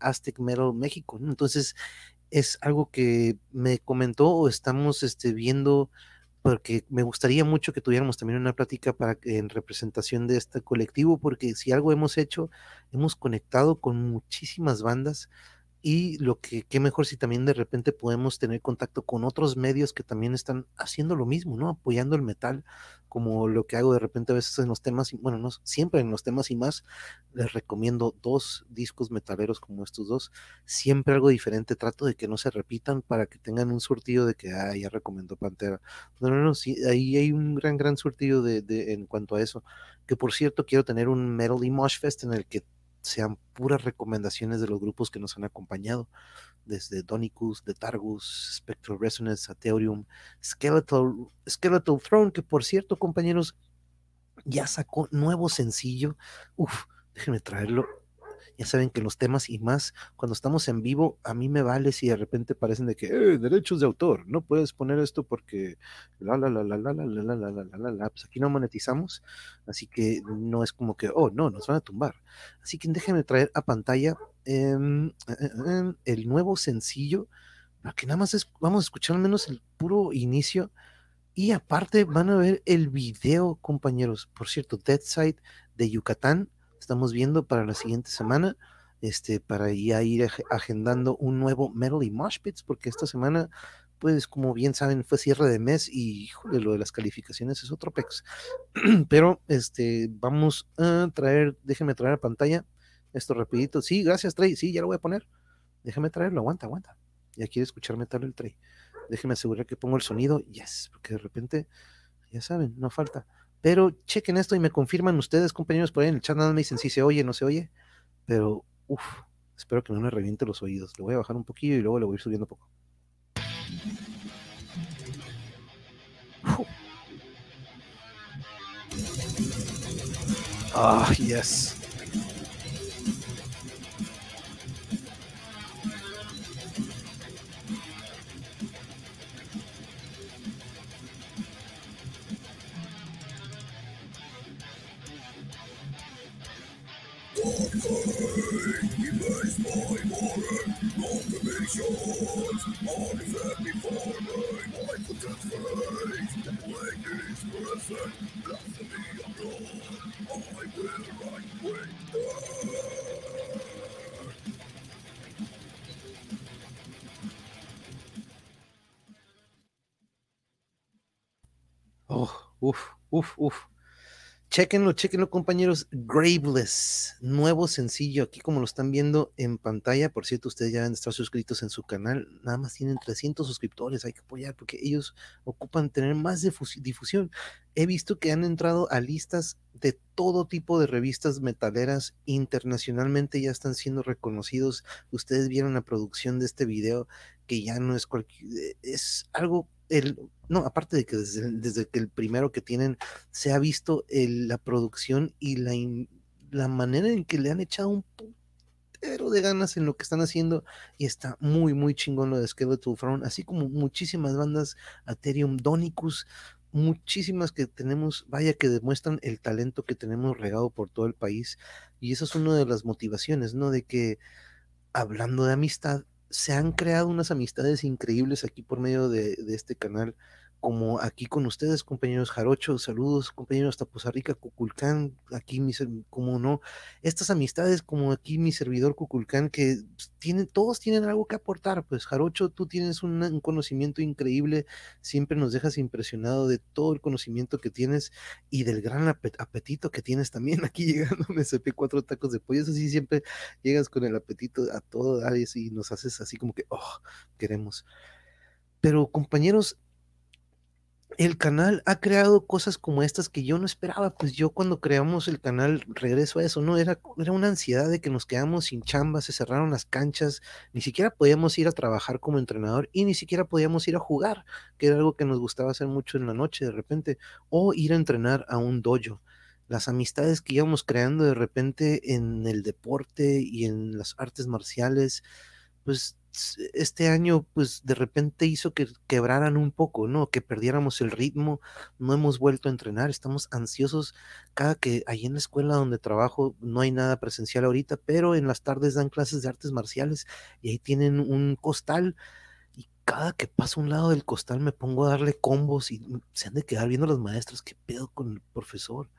Aztec Metal México. Entonces, es algo que me comentó o estamos este, viendo porque me gustaría mucho que tuviéramos también una plática para en representación de este colectivo, porque si algo hemos hecho, hemos conectado con muchísimas bandas y lo que, qué mejor si también de repente podemos tener contacto con otros medios que también están haciendo lo mismo, ¿no? Apoyando el metal, como lo que hago de repente a veces en los temas, bueno, no siempre en los temas y más, les recomiendo dos discos metaleros como estos dos, siempre algo diferente, trato de que no se repitan para que tengan un surtido de que, ah, ya recomendó Pantera. No, no, no, sí, ahí hay un gran, gran surtido de, de, en cuanto a eso, que por cierto quiero tener un Metal y Mosh Fest en el que sean puras recomendaciones de los grupos que nos han acompañado, desde Donicus, The Targus, Spectral Resonance, Atheorium, Skeletal, Skeletal Throne, que por cierto, compañeros, ya sacó nuevo sencillo. Uf, déjenme traerlo ya saben que los temas y más, cuando estamos en vivo, a mí me vale si de repente parecen de que, eh, derechos de autor, no puedes poner esto porque la la la la la la la la la la la la pues aquí no monetizamos, así que no es como que, oh, no, nos van a tumbar. Así que déjenme traer a pantalla el nuevo sencillo, para que nada más es, vamos a escuchar al menos el puro inicio. Y aparte van a ver el video, compañeros. Por cierto, Dead Side de Yucatán estamos viendo para la siguiente semana, este, para ya ir agendando un nuevo Metal y Mosh Pits, porque esta semana, pues como bien saben, fue cierre de mes y lo de las calificaciones es otro pex. Pero este, vamos a traer, déjenme traer a pantalla esto rapidito. Sí, gracias, Trey. Sí, ya lo voy a poner. Déjame traerlo, aguanta, aguanta. Ya quiere escuchar metal el Trey. Déjenme asegurar que pongo el sonido. Yes, porque de repente, ya saben, no falta. Pero chequen esto y me confirman ustedes, compañeros, por ahí en el chat nada me dicen si se oye, no se oye. Pero, uff, espero que no me reviente los oídos. Le voy a bajar un poquillo y luego le voy a ir subiendo poco. Ah, yes. Chequenlo, chequenlo, compañeros. Graveless, nuevo sencillo, aquí como lo están viendo en pantalla. Por cierto, ustedes ya deben estar suscritos en su canal. Nada más tienen 300 suscriptores, hay que apoyar porque ellos ocupan tener más difusión. He visto que han entrado a listas de todo tipo de revistas metaleras internacionalmente, ya están siendo reconocidos. Ustedes vieron la producción de este video, que ya no es cualquier, es algo el, no, aparte de que desde, que el primero que tienen se ha visto la producción y la, la manera en que le han echado un putero de ganas en lo que están haciendo y está muy, muy chingón lo de Skeletal Throne, así como muchísimas bandas, Aterium, Donicus, muchísimas que tenemos, vaya que demuestran el talento que tenemos regado por todo el país y esa es una de las motivaciones, ¿no? De que hablando de amistad, se han creado unas amistades increíbles aquí por medio de, este canal, como aquí con ustedes, compañeros Jarocho, saludos, compañeros hasta Poza Rica, Cuculcán, aquí mi, como no, estas amistades como aquí mi servidor Cuculcán, que tienen, todos tienen algo que aportar, pues Jarocho, tú tienes un, conocimiento increíble, siempre nos dejas impresionado de todo el conocimiento que tienes y del gran apetito que tienes también aquí llegando me CP cuatro tacos de pollo, así siempre llegas con el apetito a todo, y nos haces así como que, oh, queremos. Pero compañeros, el canal ha creado cosas como estas que yo no esperaba, pues yo cuando creamos el canal, regreso a eso, ¿no? Era, era una ansiedad de que nos quedamos sin chamba, se cerraron las canchas, ni siquiera podíamos ir a trabajar como entrenador y ni siquiera podíamos ir a jugar, que era algo que nos gustaba hacer mucho en la noche de repente, o ir a entrenar a un dojo. Las amistades que íbamos creando de repente en el deporte y en las artes marciales, pues este año, pues de repente hizo que quebraran un poco, ¿no? Que perdiéramos el ritmo, no hemos vuelto a entrenar, estamos ansiosos. Cada que ahí en la escuela donde trabajo no hay nada presencial ahorita, pero en las tardes dan clases de artes marciales y ahí tienen un costal. Y cada que paso a un lado del costal me pongo a darle combos y se han de quedar viendo los maestros, qué pedo con el profesor.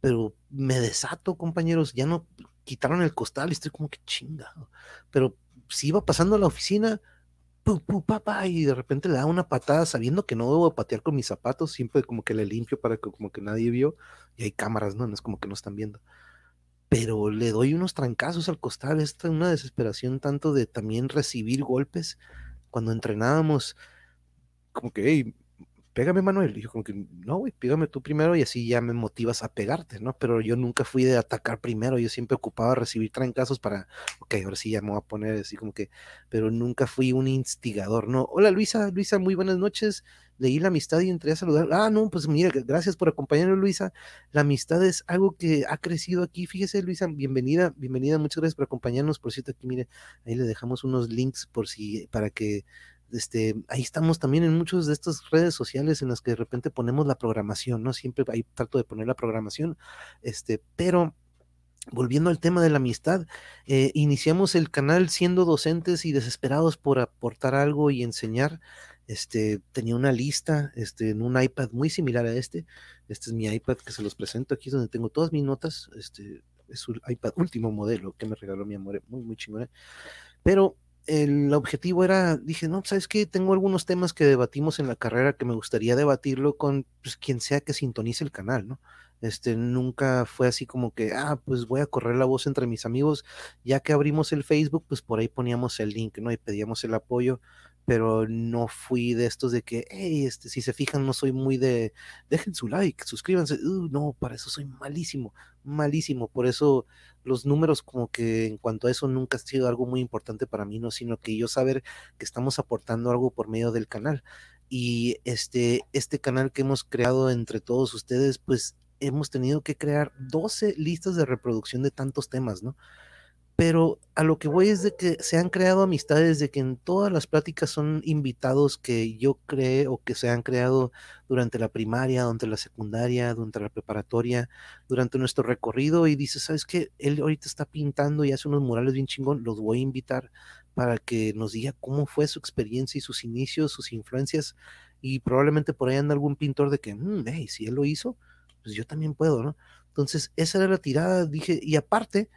Pero me desato, compañeros, ya no quitaron el costal y estoy como que chingado. Pero si iba pasando a la oficina, pu, y de repente le da una patada sabiendo que no debo patear con mis zapatos, siempre como que le limpio para que como que nadie vio, y hay cámaras, ¿no? No es como que no están viendo. Pero le doy unos trancazos al costal, es una desesperación tanto de también recibir golpes. Cuando entrenábamos, como que, pégame Manuel. Y yo como que, no, güey, pégame tú primero y así ya me motivas a pegarte, ¿no? Pero yo nunca fui de atacar primero, yo siempre ocupaba recibir trancazos para, ok, ahora sí ya me voy a poner así como que, pero nunca fui un instigador, ¿no? Hola Luisa, Luisa, muy buenas noches. Leí la amistad y entré a saludar. Ah, no, pues mira, gracias por acompañarnos, Luisa. La amistad es algo que ha crecido aquí. Fíjese, Luisa, bienvenida, bienvenida, muchas gracias por acompañarnos. Por cierto, aquí mire, ahí le dejamos unos links por si, para que este, ahí estamos también en muchas de estas redes sociales en las que de repente ponemos la programación, ¿no? Siempre ahí trato de poner la programación, este, pero volviendo al tema de la amistad, eh, iniciamos el canal siendo docentes y desesperados por aportar algo y enseñar. Este, tenía una lista este, en un iPad muy similar a este. Este es mi iPad que se los presento aquí, es donde tengo todas mis notas. Este es un iPad último modelo que me regaló mi amor, muy, muy chingón. Pero el objetivo era, dije, no, ¿sabes qué? Tengo algunos temas que debatimos en la carrera que me gustaría debatirlo con pues, quien sea que sintonice el canal, ¿no? Este, nunca fue así como que, ah, pues voy a correr la voz entre mis amigos, ya que abrimos el Facebook, pues por ahí poníamos el link, ¿no? Y pedíamos el apoyo pero no fui de estos de que, hey, este, si se fijan, no soy muy de, dejen su like, suscríbanse, uh, no, para eso soy malísimo, malísimo, por eso los números como que en cuanto a eso nunca ha sido algo muy importante para mí, no, sino que yo saber que estamos aportando algo por medio del canal. Y este, este canal que hemos creado entre todos ustedes, pues hemos tenido que crear 12 listas de reproducción de tantos temas, ¿no? Pero a lo que voy es de que se han creado amistades, de que en todas las pláticas son invitados que yo creé o que se han creado durante la primaria, durante la secundaria, durante la preparatoria, durante nuestro recorrido y dices, ¿sabes qué? Él ahorita está pintando y hace unos murales bien chingón, los voy a invitar para que nos diga cómo fue su experiencia y sus inicios, sus influencias y probablemente por ahí anda algún pintor de que, mm, hey, si él lo hizo, pues yo también puedo, ¿no? Entonces, esa era la tirada, dije, y aparte,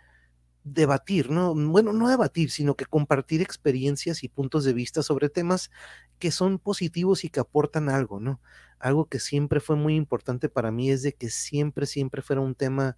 debatir, ¿no? Bueno, no debatir, sino que compartir experiencias y puntos de vista sobre temas que son positivos y que aportan algo, ¿no? Algo que siempre fue muy importante para mí es de que siempre, siempre fuera un tema,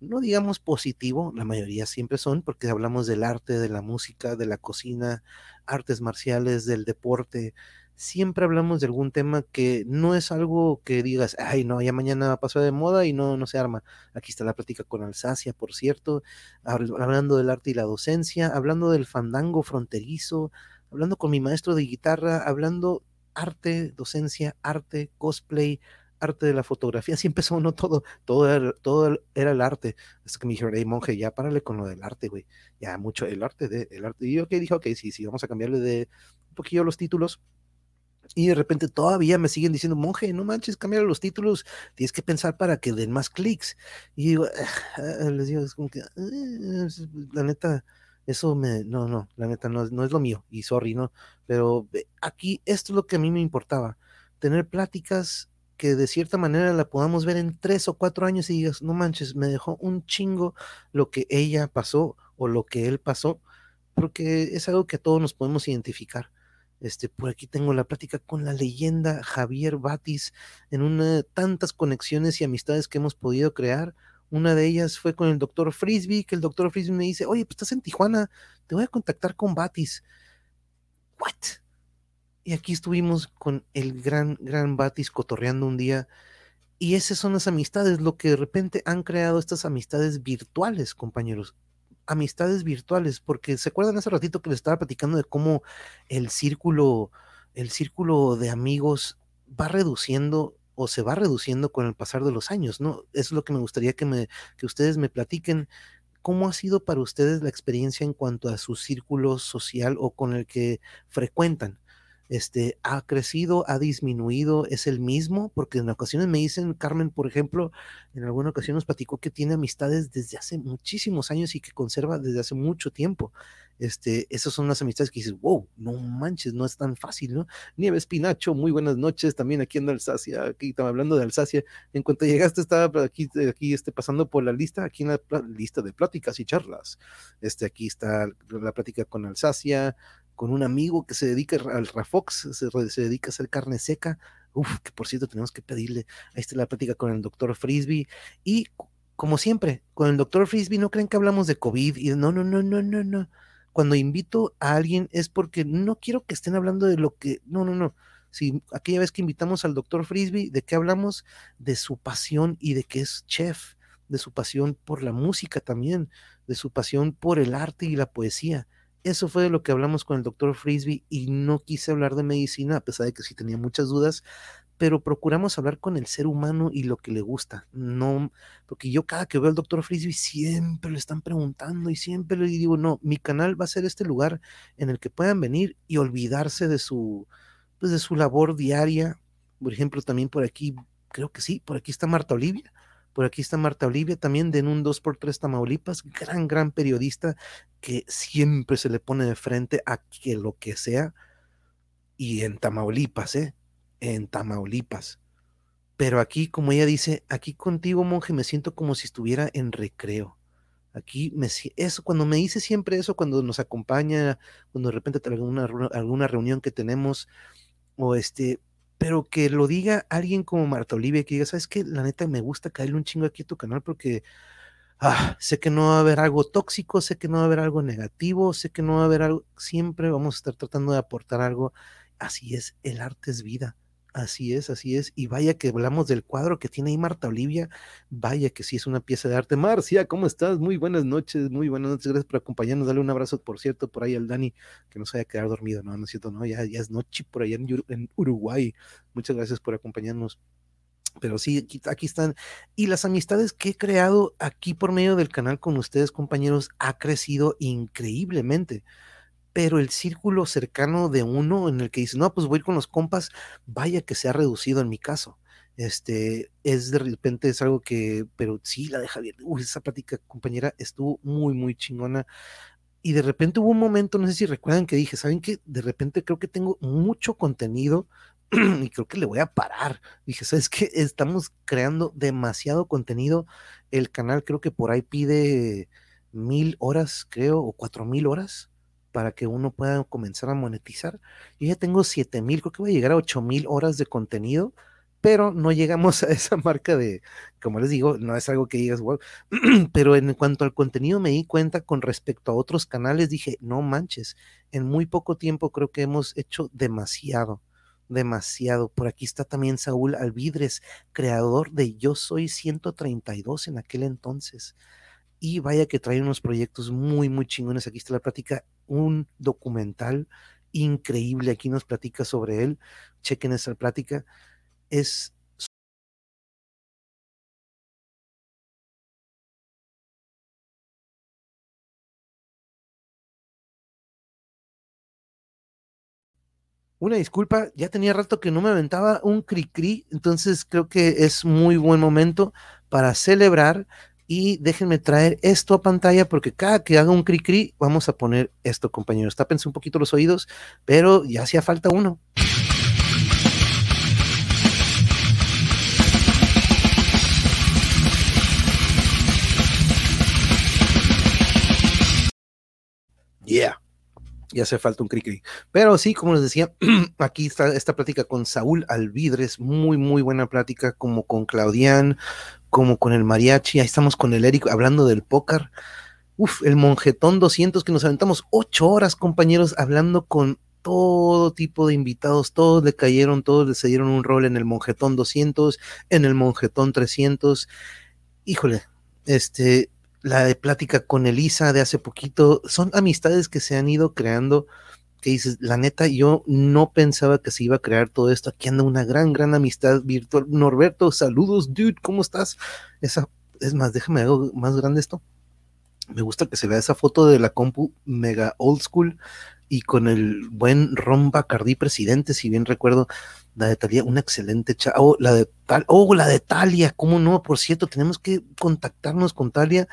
no digamos positivo, la mayoría siempre son, porque hablamos del arte, de la música, de la cocina, artes marciales, del deporte, siempre hablamos de algún tema que no es algo que digas, ay, no, ya mañana pasó de moda y no, no se arma. Aquí está la plática con Alsacia, por cierto, hablando del arte y la docencia, hablando del fandango fronterizo, hablando con mi maestro de guitarra, hablando arte, docencia, arte, cosplay, arte de la fotografía, así empezó, no todo, todo era, todo era el arte. Hasta que me dijeron, hey, monje, ya párale con lo del arte, güey. Ya mucho, el arte de, el arte. Y yo que dije, ok, sí, sí, vamos a cambiarle de un poquillo los títulos y de repente todavía me siguen diciendo, monje, no manches, cambiar los títulos, tienes que pensar para que den más clics. Y digo, ah", les digo, es como que, ah, la neta, eso me, no, no, la neta no, no es lo mío, y sorry, ¿no? Pero aquí esto es lo que a mí me importaba, tener pláticas que de cierta manera la podamos ver en tres o cuatro años y digas, no manches, me dejó un chingo lo que ella pasó o lo que él pasó, porque es algo que todos nos podemos identificar este, por aquí tengo la plática con la leyenda Javier Batis en una tantas conexiones y amistades que hemos podido crear. Una de ellas fue con el doctor Frisbee, que el doctor Frisbee me dice, oye, pues estás en Tijuana, te voy a contactar con Batis. ¿What? Y aquí estuvimos con el gran, gran Batis cotorreando un día. Y esas son las amistades, lo que de repente han creado estas amistades virtuales, compañeros. Amistades virtuales, porque se acuerdan hace ratito que les estaba platicando de cómo el círculo, el círculo de amigos va reduciendo o se va reduciendo con el pasar de los años, ¿no? Es lo que me gustaría que, me, que ustedes me platiquen. ¿Cómo ha sido para ustedes la experiencia en cuanto a su círculo social o con el que frecuentan? Este, ha crecido, ha disminuido, es el mismo, porque en ocasiones me dicen, Carmen, por ejemplo, en alguna ocasión nos platicó que tiene amistades desde hace muchísimos años y que conserva desde hace mucho tiempo. Este, esas son las amistades que dices, wow, no manches, no es tan fácil, ¿no? Nieves Pinacho, muy buenas noches, también aquí en Alsacia, aquí estaba hablando de Alsacia, en cuanto llegaste estaba aquí, aquí este, pasando por la lista, aquí en la lista de pláticas y charlas, este, aquí está la plática con Alsacia, con un amigo que se dedica al Rafox, se, se dedica a hacer carne seca. Uf, que por cierto tenemos que pedirle. Ahí está la plática con el doctor Frisby. Y como siempre, con el doctor Frisby no creen que hablamos de COVID. Y no, no, no, no, no, no. Cuando invito a alguien es porque no quiero que estén hablando de lo que. No, no, no. Si aquella vez que invitamos al doctor Frisby, ¿de qué hablamos? De su pasión y de que es chef, de su pasión por la música también, de su pasión por el arte y la poesía eso fue de lo que hablamos con el doctor Frisby y no quise hablar de medicina, a pesar de que sí tenía muchas dudas, pero procuramos hablar con el ser humano y lo que le gusta. No, porque yo cada que veo al doctor Frisby siempre le están preguntando y siempre le digo, no, mi canal va a ser este lugar en el que puedan venir y olvidarse de su, pues de su labor diaria. Por ejemplo, también por aquí, creo que sí, por aquí está Marta Olivia por aquí está Marta Olivia, también de un 2x3 Tamaulipas, gran, gran periodista que siempre se le pone de frente a que lo que sea. Y en Tamaulipas, ¿eh? En Tamaulipas. Pero aquí, como ella dice, aquí contigo, monje, me siento como si estuviera en recreo. Aquí me eso cuando me dice siempre eso, cuando nos acompaña, cuando de repente alguna, alguna reunión que tenemos, o este, pero que lo diga alguien como Marta Olivia, que diga, ¿sabes qué? La neta me gusta caerle un chingo aquí a tu canal porque ah, sé que no va a haber algo tóxico, sé que no va a haber algo negativo, sé que no va a haber algo, siempre vamos a estar tratando de aportar algo. Así es, el arte es vida. Así es, así es. Y vaya que hablamos del cuadro que tiene ahí Marta Olivia. Vaya que sí es una pieza de arte. Marcia, ¿cómo estás? Muy buenas noches, muy buenas noches. Gracias por acompañarnos. Dale un abrazo, por cierto, por ahí al Dani, que no se haya quedado dormido. No, no es cierto, no, ya, es noche por allá en, Uruguay. Muchas gracias por acompañarnos. Pero sí, aquí, están. Y las amistades que he creado aquí por medio del canal con ustedes, compañeros, ha crecido increíblemente pero el círculo cercano de uno en el que dice, no, pues voy con los compas, vaya que se ha reducido en mi caso. Este, es de repente es algo que, pero sí, la deja bien. Uy, esa plática, compañera, estuvo muy, muy chingona. Y de repente hubo un momento, no sé si recuerdan que dije, ¿saben qué? De repente creo que tengo mucho contenido y creo que le voy a parar. Dije, ¿sabes qué? Estamos creando demasiado contenido. El canal creo que por ahí pide mil horas, creo, o cuatro mil horas para que uno pueda comenzar a monetizar. Yo ya tengo 7000, creo que voy a llegar a 8000 horas de contenido, pero no llegamos a esa marca de, como les digo, no es algo que digas, wow, pero en cuanto al contenido me di cuenta con respecto a otros canales, dije, no manches, en muy poco tiempo creo que hemos hecho demasiado demasiado. Por aquí está también Saúl Alvidres, creador de Yo Soy 132 en aquel entonces. Y vaya que trae unos proyectos muy, muy chingones. Aquí está la plática un documental increíble. Aquí nos platica sobre él. Chequen esa plática. Es Una disculpa, ya tenía rato que no me aventaba un cri-cri, entonces creo que es muy buen momento para celebrar y déjenme traer esto a pantalla porque cada que haga un cri cri vamos a poner esto, compañeros. Tápense un poquito los oídos, pero ya hacía falta uno. Yeah ya hace falta un cri cri. Pero sí, como les decía, aquí está esta plática con Saúl Alvidres, muy, muy buena plática, como con Claudian, como con el mariachi, ahí estamos con el Eric hablando del póker. Uf, el monjetón 200 que nos aventamos ocho horas, compañeros, hablando con todo tipo de invitados, todos le cayeron, todos le dieron un rol en el Monjetón 200, en el Monjetón 300. Híjole, este, la de plática con Elisa de hace poquito, son amistades que se han ido creando que dices, la neta, yo no pensaba que se iba a crear todo esto. Aquí anda una gran, gran amistad virtual. Norberto, saludos, dude, ¿cómo estás? Esa, es más, déjame hago más grande esto. Me gusta que se vea esa foto de la compu mega old school y con el buen Ron Bacardi presidente, si bien recuerdo, la de Talia, una excelente chava, oh, la de Tal, oh, la de Talia, cómo no, por cierto, tenemos que contactarnos con Talia.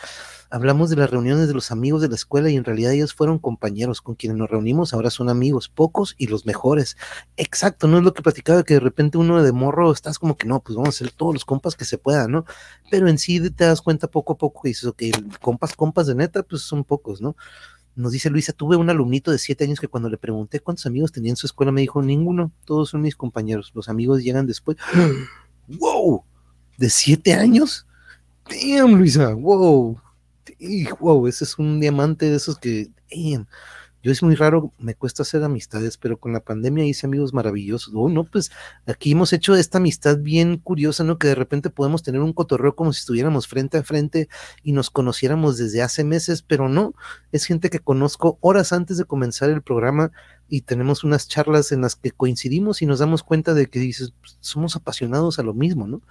Hablamos de las reuniones de los amigos de la escuela y en realidad ellos fueron compañeros con quienes nos reunimos, ahora son amigos, pocos y los mejores. Exacto, no es lo que platicaba que de repente uno de morro estás como que no, pues vamos a hacer todos los compas que se puedan, ¿no? Pero en sí te das cuenta poco a poco y dices, ok, compas, compas de neta, pues son pocos, ¿no? Nos dice Luisa, tuve un alumnito de siete años que cuando le pregunté cuántos amigos tenía en su escuela me dijo, ninguno, todos son mis compañeros, los amigos llegan después. ¡Wow! ¿De siete años? Damn, Luisa, wow. Wow, ese es un diamante de esos que, damn. Yo es muy raro, me cuesta hacer amistades, pero con la pandemia hice amigos maravillosos. Oh, no, pues aquí hemos hecho esta amistad bien curiosa, ¿no? Que de repente podemos tener un cotorreo como si estuviéramos frente a frente y nos conociéramos desde hace meses, pero no, es gente que conozco horas antes de comenzar el programa y tenemos unas charlas en las que coincidimos y nos damos cuenta de que dices, pues, somos apasionados a lo mismo, ¿no?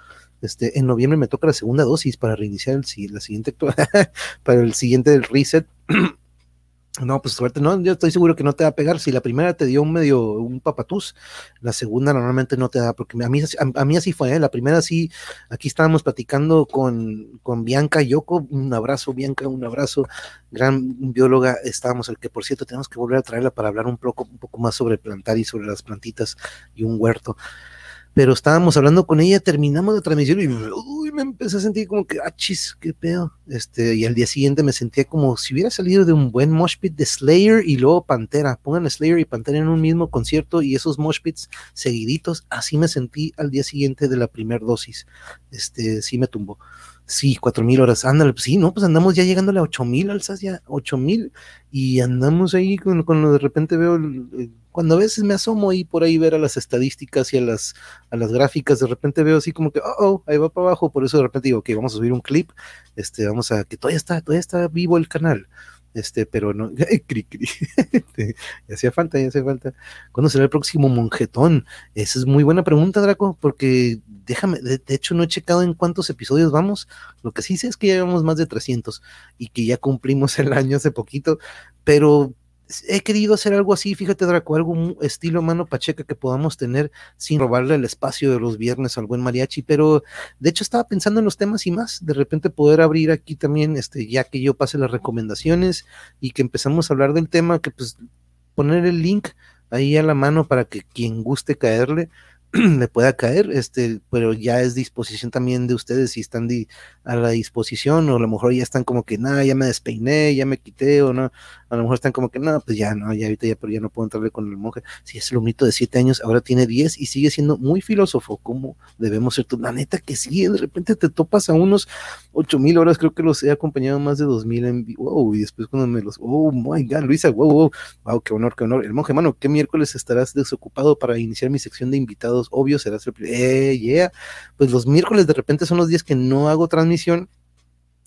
Este, en noviembre me toca la segunda dosis para reiniciar el, la siguiente, para el siguiente reset. No, pues suerte, no, yo estoy seguro que no te va a pegar. Si la primera te dio un medio, un papatús, la segunda normalmente no te da, porque a mí, a, mí así fue, ¿eh? la primera sí, aquí estábamos platicando con, con Bianca Yoko, un abrazo Bianca, un abrazo, gran bióloga, estábamos, el que por cierto tenemos que volver a traerla para hablar un poco, un poco más sobre plantar y sobre las plantitas y un huerto pero estábamos hablando con ella, terminamos la transmisión y me empecé a sentir como que, ah, chis, qué pedo. Este, y al día siguiente me sentía como si hubiera salido de un buen mosh pit de Slayer y luego Pantera. Pongan Slayer y Pantera en un mismo concierto y esos mosh pits seguiditos, así me sentí al día siguiente de la primera dosis. Este, sí me tumbó. Sí, cuatro mil horas, ándale, pues sí, no, pues andamos ya llegándole a ocho mil alzas ya, ocho mil, y andamos ahí con, con de repente veo, cuando a veces me asomo ahí por ahí ver a las estadísticas y a las, a las gráficas, de repente veo así como que, oh, oh, ahí va para abajo, por eso de repente digo, ok, vamos a subir un clip, este, vamos a, que todavía está, todavía está vivo el canal, este, pero no, cri, cri. hacía falta, ya hacía falta. ¿Cuándo será el próximo monjetón? Esa es muy buena pregunta, Draco, porque déjame, de, hecho no he checado en cuántos episodios vamos, lo que sí sé es que ya llevamos más de 300 y que ya cumplimos el año hace poquito, pero he querido hacer algo así, fíjate Draco, algo estilo mano pacheca que podamos tener sin robarle el espacio de los viernes al buen mariachi, pero de hecho estaba pensando en los temas y más, de repente poder abrir aquí también, este, ya que yo pase las recomendaciones y que empezamos a hablar del tema, que pues poner el link ahí a la mano para que quien guste caerle, le pueda caer, este, pero ya es disposición también de ustedes si están a la disposición o a lo mejor ya están como que, nada, ya me despeiné, ya me quité o no, a lo mejor están como que, no, pues ya no, ya ahorita ya, pero ya no puedo entrarle con el monje. Si es el humito de siete años, ahora tiene diez y sigue siendo muy filósofo, como debemos ser tú. La neta que sí, de repente te topas a unos ocho mil horas, creo que los he acompañado más de dos mil en vivo, y después cuando me los, oh my god, Luisa, wow, wow, wow, qué honor, qué honor. El monje, mano, ¿qué miércoles estarás desocupado para iniciar mi sección de invitados? Obvio, serás el, eh, yeah. Pues los miércoles de repente son los días que no hago transmisión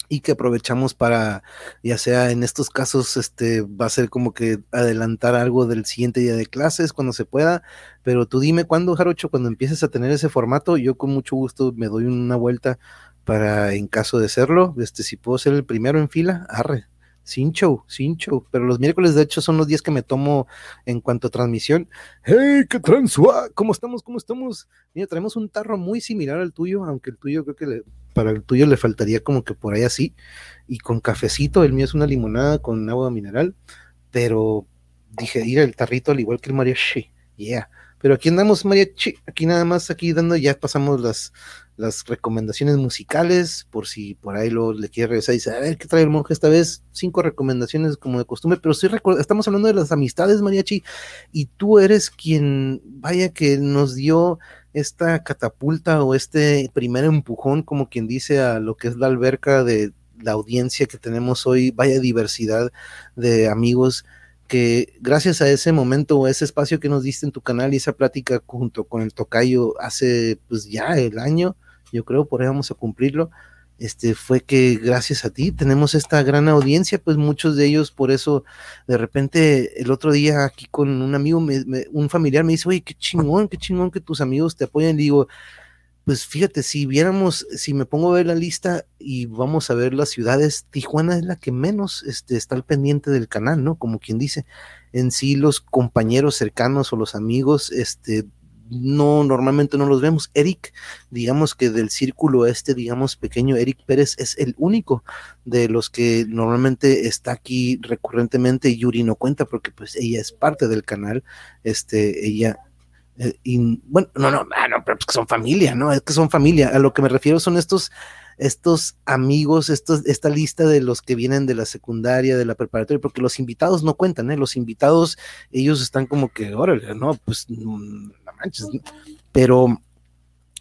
y que aprovechamos para, ya sea en estos casos, este va a ser como que adelantar algo del siguiente día de clases cuando se pueda, pero tú dime cuándo, Jarocho, cuando empieces a tener ese formato, yo con mucho gusto me doy una vuelta para, en caso de serlo, este, si puedo ser el primero en fila, arre, sin show, sin show. Pero los miércoles, de hecho, son los días que me tomo en cuanto a transmisión. ¡Hey, qué transua! ¿Cómo estamos? ¿Cómo estamos? Mira, traemos un tarro muy similar al tuyo, aunque el tuyo creo que para el tuyo le faltaría como que por ahí así. Y con cafecito, el mío es una limonada con agua mineral. Pero dije, ir al tarrito al igual que el mariachi. Yeah. Pero aquí andamos, mariachi. Aquí nada más, aquí dando, ya pasamos las las recomendaciones musicales, por si por ahí lo, le quiere regresar y dice, a ver, ¿qué trae el monje esta vez? Cinco recomendaciones como de costumbre, pero sí estamos hablando de las amistades, Mariachi, y tú eres quien, vaya, que nos dio esta catapulta o este primer empujón, como quien dice, a lo que es la alberca de la audiencia que tenemos hoy, vaya diversidad de amigos que gracias a ese momento o ese espacio que nos diste en tu canal y esa plática junto con el tocayo hace pues ya el año, yo creo por ahí vamos a cumplirlo, este fue que gracias a ti tenemos esta gran audiencia, pues muchos de ellos por eso de repente el otro día aquí con un amigo, un familiar me dice, oye, qué chingón, qué chingón que tus amigos te apoyan, digo, pues fíjate, si viéramos, si me pongo a ver la lista y vamos a ver las ciudades, Tijuana es la que menos este, está al pendiente del canal, ¿no? Como quien dice, en sí los compañeros cercanos o los amigos, este, no, normalmente no los vemos. Eric, digamos que del círculo este, digamos, pequeño, Eric Pérez es el único de los que normalmente está aquí recurrentemente. Yuri no cuenta porque pues ella es parte del canal, este, ella eh, y, bueno, no, no, ah, no, pero es que son familia, ¿no? Es que son familia. A lo que me refiero son estos, estos amigos, estos, esta lista de los que vienen de la secundaria, de la preparatoria, porque los invitados no cuentan, ¿eh? Los invitados, ellos están como que, órale, no, pues, no manches, pero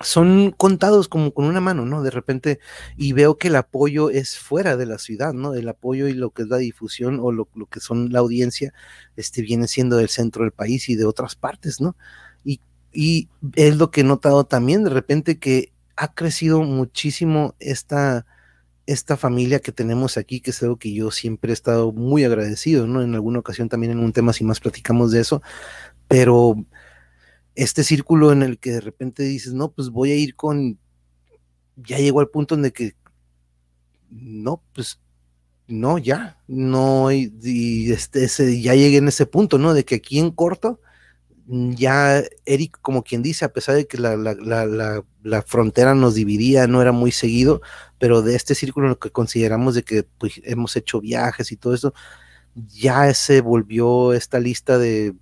son contados como con una mano, ¿no? De repente, y veo que el apoyo es fuera de la ciudad, ¿no? El apoyo y lo que es la difusión o lo, lo que son la audiencia, este viene siendo del centro del país y de otras partes, ¿no? Y es lo que he notado también de repente que ha crecido muchísimo esta, esta familia que tenemos aquí, que es algo que yo siempre he estado muy agradecido, ¿no? En alguna ocasión también en un tema, si más platicamos de eso, pero este círculo en el que de repente dices, no, pues voy a ir con, ya llegó al punto en el que, no, pues, no, ya, no, y, este, ese, ya llegué en ese punto, ¿no? De que aquí en corto, Mm, ya Eric, como quien dice, a pesar de que la, la, la, la, frontera nos dividía, no era muy seguido, pero de este círculo lo que consideramos de que pues, hemos hecho viajes y todo eso, ya se volvió esta lista de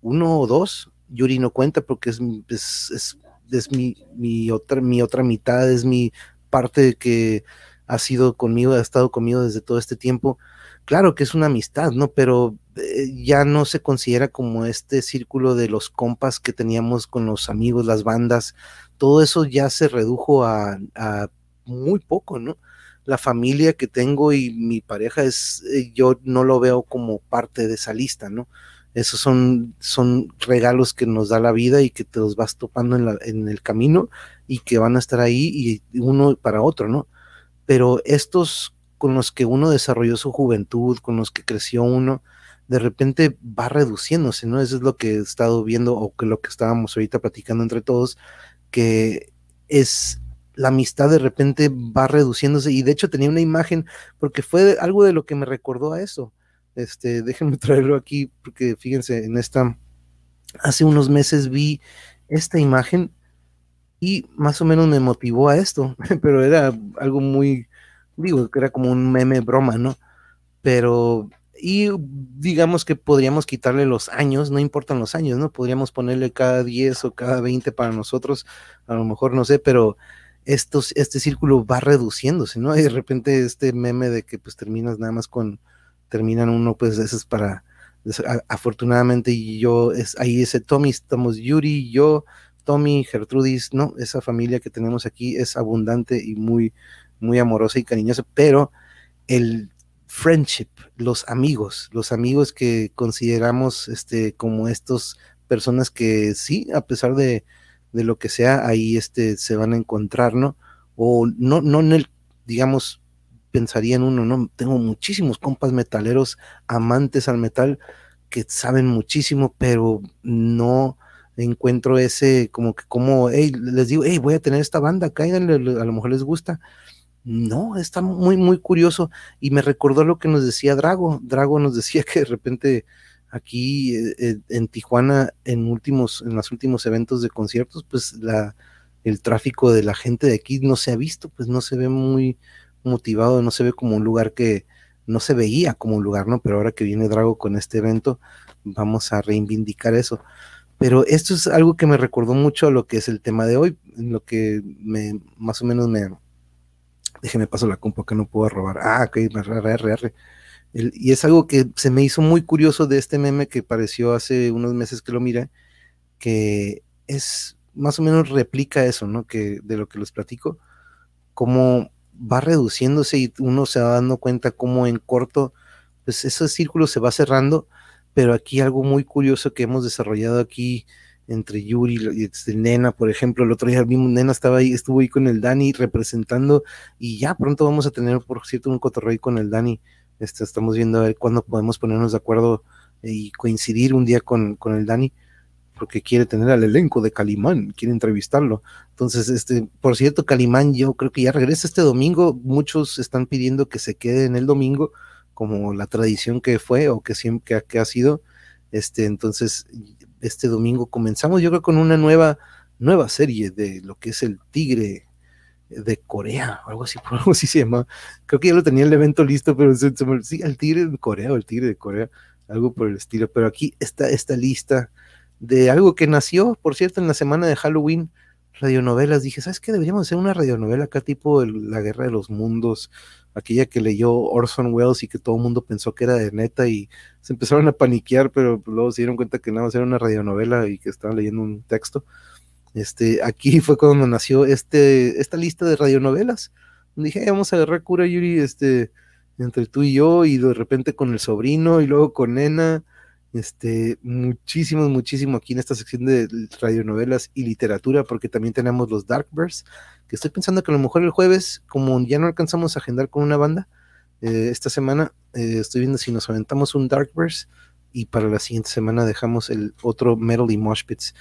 uno o dos. Yuri no cuenta porque es, es, es, mi, mi, otra, mi otra mitad, es mi parte que ha sido conmigo, ha estado conmigo desde todo este tiempo. Claro que es una amistad, ¿no? Pero eh, ya no se considera como este círculo de los compas que teníamos con los amigos, las bandas, todo eso ya se redujo a, muy poco, ¿no? La familia que tengo y mi pareja es, eh, yo no lo veo como parte de esa lista, ¿no? Esos son, son regalos que nos da la vida y que te los vas topando en, en el camino y que van a estar ahí y uno para otro, ¿no? Pero estos con los que uno desarrolló su juventud, con los que creció uno, de repente va reduciéndose, ¿no? Eso es lo que he estado viendo o que lo que estábamos ahorita platicando entre todos, que es la amistad de repente va reduciéndose y de hecho tenía una imagen porque fue algo de lo que me recordó a eso. Este, déjenme traerlo aquí porque fíjense en esta hace unos meses vi esta imagen y más o menos me motivó a esto, pero era algo muy digo que era como un meme broma, ¿no? Pero y digamos que podríamos quitarle los años, no importan los años, ¿no? Podríamos ponerle cada 10 o cada 20 para nosotros, a lo mejor no sé, pero estos, este círculo va reduciéndose, ¿no? Y de repente este meme de que pues terminas nada más con, terminan uno, pues eso es para, afortunadamente yo, es, ahí ese Tommy, estamos Yuri, yo, Tommy, Gertrudis, ¿no? Esa familia que tenemos aquí es abundante y muy, muy amorosa y cariñosa, pero el friendship, los amigos, los amigos que consideramos este, como estos personas que sí, a pesar de, de, lo que sea, ahí este, se van a encontrar, ¿no? O no, no en el, digamos, pensaría en uno, ¿no? Tengo muchísimos compas metaleros, amantes al metal, que saben muchísimo, pero no encuentro ese, como que, como, hey, les digo, hey, voy a tener esta banda, cáiganle, a lo mejor les gusta, no, está muy, muy curioso y me recordó lo que nos decía Drago. Drago nos decía que de repente aquí eh, eh, en Tijuana, en últimos, en los últimos eventos de conciertos, pues el tráfico de la gente de aquí no se ha visto, pues no se ve muy motivado, no se ve como un lugar que no se veía como un lugar, ¿no? Pero ahora que viene Drago con este evento, vamos a reivindicar eso. Pero esto es algo que me recordó mucho a lo que es el tema de hoy, en lo que me más o menos me, déjeme paso la compa que no puedo robar. Ah, ok, R, y es algo que se me hizo muy curioso de este meme que apareció hace unos meses que lo mira, que es más o menos replica eso, ¿no? Que de lo que les platico, cómo va reduciéndose y uno se va dando cuenta cómo en corto, pues ese círculo se va cerrando, pero aquí algo muy curioso que hemos desarrollado aquí entre Yuri y este, Nena, por ejemplo, el otro día mismo Nena estaba ahí, estuvo ahí con el Dani representando y ya pronto vamos a tener, por cierto, un cotorreo con el Dani. Este, estamos viendo a ver cuándo podemos ponernos de acuerdo y coincidir un día con, con el Dani porque quiere tener al elenco de Calimán, quiere entrevistarlo. Entonces, este, por cierto, Calimán, yo creo que ya regresa este domingo. Muchos están pidiendo que se quede en el domingo, como la tradición que fue o que siempre que ha sido. Este, entonces, este domingo comenzamos, yo creo, con una nueva, nueva serie de lo que es el Tigre de Corea, o algo así, por algo así se llama. Creo que ya lo tenía el evento listo, pero sí, el Tigre de Corea o el Tigre de Corea, algo por el estilo. Pero aquí está esta lista de algo que nació, por cierto, en la semana de Halloween, radionovelas. Dije, ¿sabes qué? Deberíamos hacer una radionovela acá, tipo La Guerra de los Mundos, aquella que leyó Orson Welles y que todo el mundo pensó que era de neta y se empezaron a paniquear, pero luego se dieron cuenta que nada más era una radionovela y que estaban leyendo un texto. Este, aquí fue cuando nació este, esta lista de radionovelas. Dije, vamos a agarrar cura, Yuri, este, entre tú y yo, y de repente con el sobrino, y luego con Nena, este, muchísimo, muchísimo aquí en esta sección de radionovelas y literatura, porque también tenemos los Darkverse, que estoy pensando que a lo mejor el jueves, como ya no alcanzamos a agendar con una banda, eh, esta semana eh, estoy viendo si nos aventamos un Darkverse y para la siguiente semana dejamos el otro Metal y Moshpits.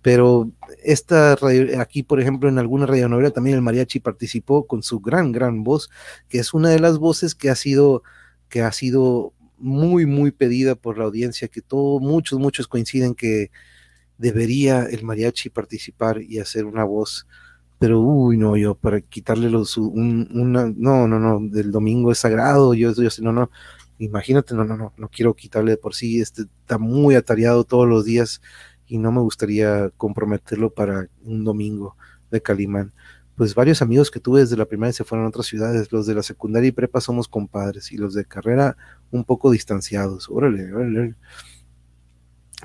Pero esta aquí, por ejemplo, en alguna radionovela también el mariachi participó con su gran, gran voz, que es una de las voces que ha sido, que ha sido muy, muy pedida por la audiencia, que todos, muchos, muchos coinciden que debería el mariachi participar y hacer una voz, pero uy, no, yo para quitarle los, una, no, no, no, del domingo es sagrado, yo, yo no, no, imagínate, no, no, no, no quiero quitarle de por sí, este está muy atareado todos los días y no me gustaría comprometerlo para un domingo de Calimán pues varios amigos que tuve desde la primaria se fueron a otras ciudades. Los de la secundaria y prepa somos compadres y los de carrera un poco distanciados. Órale, órale.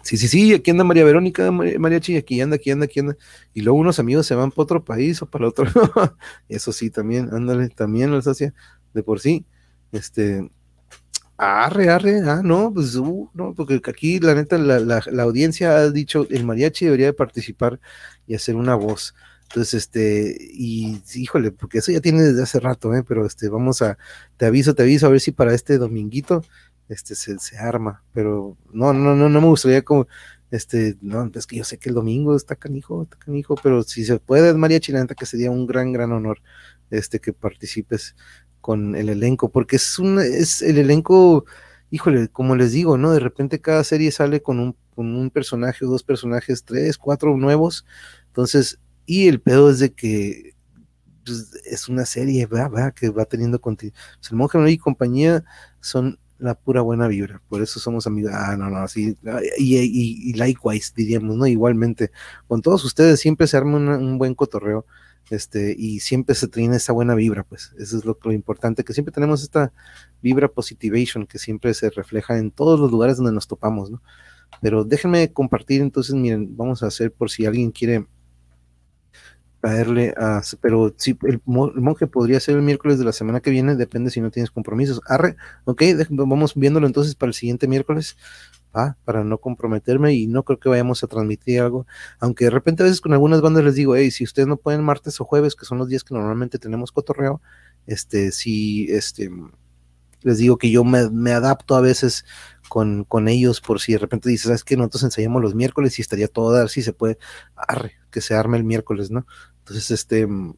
Sí, sí, sí, aquí anda María Verónica, Mariachi, aquí anda, aquí anda, aquí anda. Y luego unos amigos se van para otro país o para otro. Eso sí, también, ándale, también los hacía de por sí. Este, arre, arre, ah, no, pues, uh, no, porque aquí la neta, la, la audiencia ha dicho, el mariachi debería de participar y hacer una voz. Entonces, este, y híjole, porque eso ya tiene desde hace rato, ¿eh? pero este, vamos a, te aviso, te aviso, a ver si para este dominguito, este, se, arma, pero no, no, no, no me gustaría como, este, no, es que yo sé que el domingo está canijo, está canijo, pero si se puede, María Chilanta, que sería un gran, gran honor, este, que participes con el elenco, porque es un, es el elenco, híjole, como les digo, ¿no? De repente cada serie sale con un, con un personaje, dos personajes, tres, cuatro nuevos, entonces y el pedo es de que pues, es una serie, que va teniendo continuidad. Pues, el monje y compañía son la pura buena vibra, por eso somos amigos. Ah, no, no, así, y, y, likewise, diríamos, ¿no? Igualmente, con todos ustedes siempre se arma un buen cotorreo, este, y siempre se tiene esa buena vibra, pues, eso es lo, lo, importante, que siempre tenemos esta vibra positivation que siempre se refleja en todos los lugares donde nos topamos, ¿no? Pero déjenme compartir, entonces, miren, vamos a hacer por si alguien quiere caerle a, pero sí, el, monje podría ser el miércoles de la semana que viene, depende si no tienes compromisos. Arre, ok, vamos viéndolo entonces para el siguiente miércoles, para no comprometerme y no creo que vayamos a transmitir algo, aunque de repente a veces con algunas bandas les digo, hey, si ustedes no pueden martes o jueves, que son los días que normalmente tenemos cotorreo, este, si, este, les digo que yo me, me adapto a veces con, con, ellos por si de repente dices, ¿sabes qué? Nosotros ensayamos los miércoles y estaría todo dar, si se puede, arre, que se arme el miércoles, ¿no? Entonces, este mm,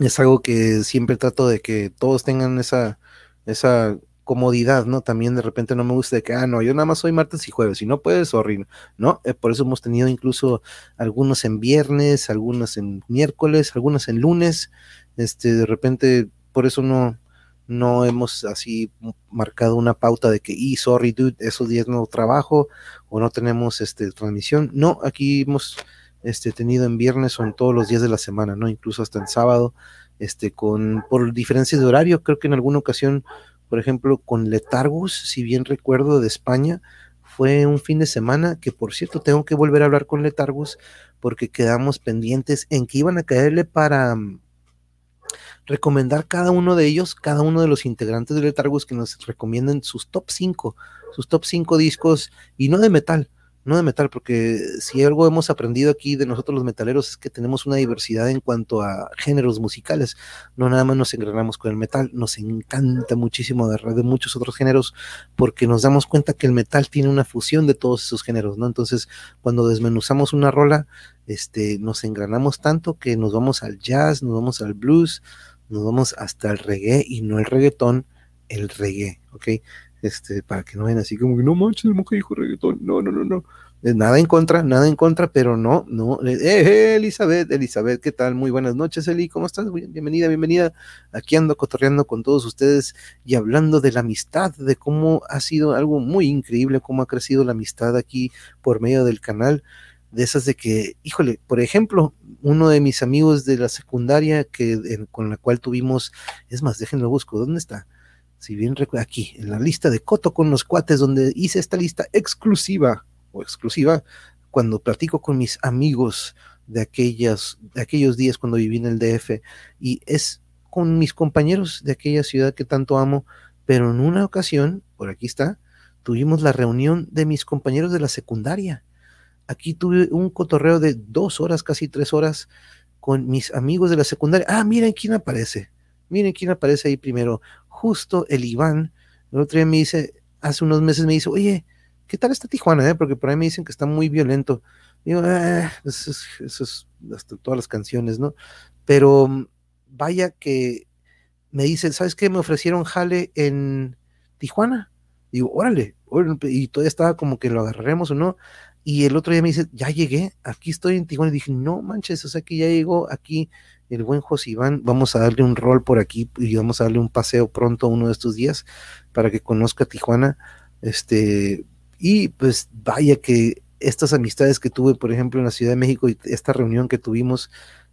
es algo que siempre trato de que todos tengan esa, esa comodidad, ¿no? También de repente no me gusta de que, ah, no, yo nada más soy martes y jueves, si no puedes, horrible, ¿no? Eh, por eso hemos tenido incluso algunos en viernes, algunos en miércoles, algunos en lunes, este, de repente, por eso no, no hemos así marcado una pauta de que, y sorry, dude, esos días no trabajo o no tenemos este, transmisión, no, aquí hemos este, tenido en viernes o en todos los días de la semana, ¿no? Incluso hasta en sábado, este, con, por diferencias de horario, creo que en alguna ocasión, por ejemplo, con Letargus, si bien recuerdo, de España, fue un fin de semana que, por cierto, tengo que volver a hablar con Letargus porque quedamos pendientes en que iban a caerle para, recomendar cada uno de ellos, cada uno de los integrantes de Letargus que nos recomienden sus top 5, sus top 5 discos, y no de metal, no de metal, porque si algo hemos aprendido aquí de nosotros los metaleros es que tenemos una diversidad en cuanto a géneros musicales, no nada más nos engranamos con el metal, nos encanta muchísimo de, de muchos otros géneros, porque nos damos cuenta que el metal tiene una fusión de todos esos géneros, ¿no? Entonces, cuando desmenuzamos una rola, este, nos engranamos tanto que nos vamos al jazz, nos vamos al blues, nos vamos hasta el reggae y no el reggaetón, el reggae, ¿ok? Este, para que no vayan así como que no manches, el mujer dijo reggaetón, no, no, no, no. Eh, nada en contra, nada en contra, pero no, no. Eh, eh, Elizabeth, Elizabeth, ¿qué tal? Muy buenas noches, Eli, ¿cómo estás? Bienvenida, bienvenida. Aquí ando cotorreando con todos ustedes y hablando de la amistad, de cómo ha sido algo muy increíble, cómo ha crecido la amistad aquí por medio del canal de esas de que, híjole, por ejemplo, uno de mis amigos de la secundaria que con la cual tuvimos, es más, déjenlo busco, ¿dónde está? Si bien recuerdo, aquí, en la lista de Coto con los cuates, donde hice esta lista exclusiva o exclusiva, cuando platico con mis amigos de aquellas, de aquellos días cuando viví en el DF, y es con mis compañeros de aquella ciudad que tanto amo, pero en una ocasión, por aquí está, tuvimos la reunión de mis compañeros de la secundaria Aquí tuve un cotorreo de dos horas, casi tres horas, con mis amigos de la secundaria. Ah, miren quién aparece. Miren quién aparece ahí primero. Justo el Iván. El otro día me dice, hace unos meses me dice, oye, ¿qué tal está Tijuana? Eh? Porque por ahí me dicen que está muy violento. Digo, ah, eso, es, eso es hasta todas las canciones, ¿no? Pero mm, vaya que me dice, ¿sabes qué? Me ofrecieron jale en Tijuana. Digo, órale, órale, y todavía estaba como que lo agarraremos o no. Y el otro día me dice, ya llegué, aquí estoy en Tijuana. Y dije, no manches, o sea que ya llegó aquí el buen José Iván. Vamos a darle un rol por aquí y vamos a darle un paseo pronto uno de estos días para que conozca Tijuana. Este, y pues vaya que estas amistades que tuve, por ejemplo, en la Ciudad de México y esta reunión que tuvimos,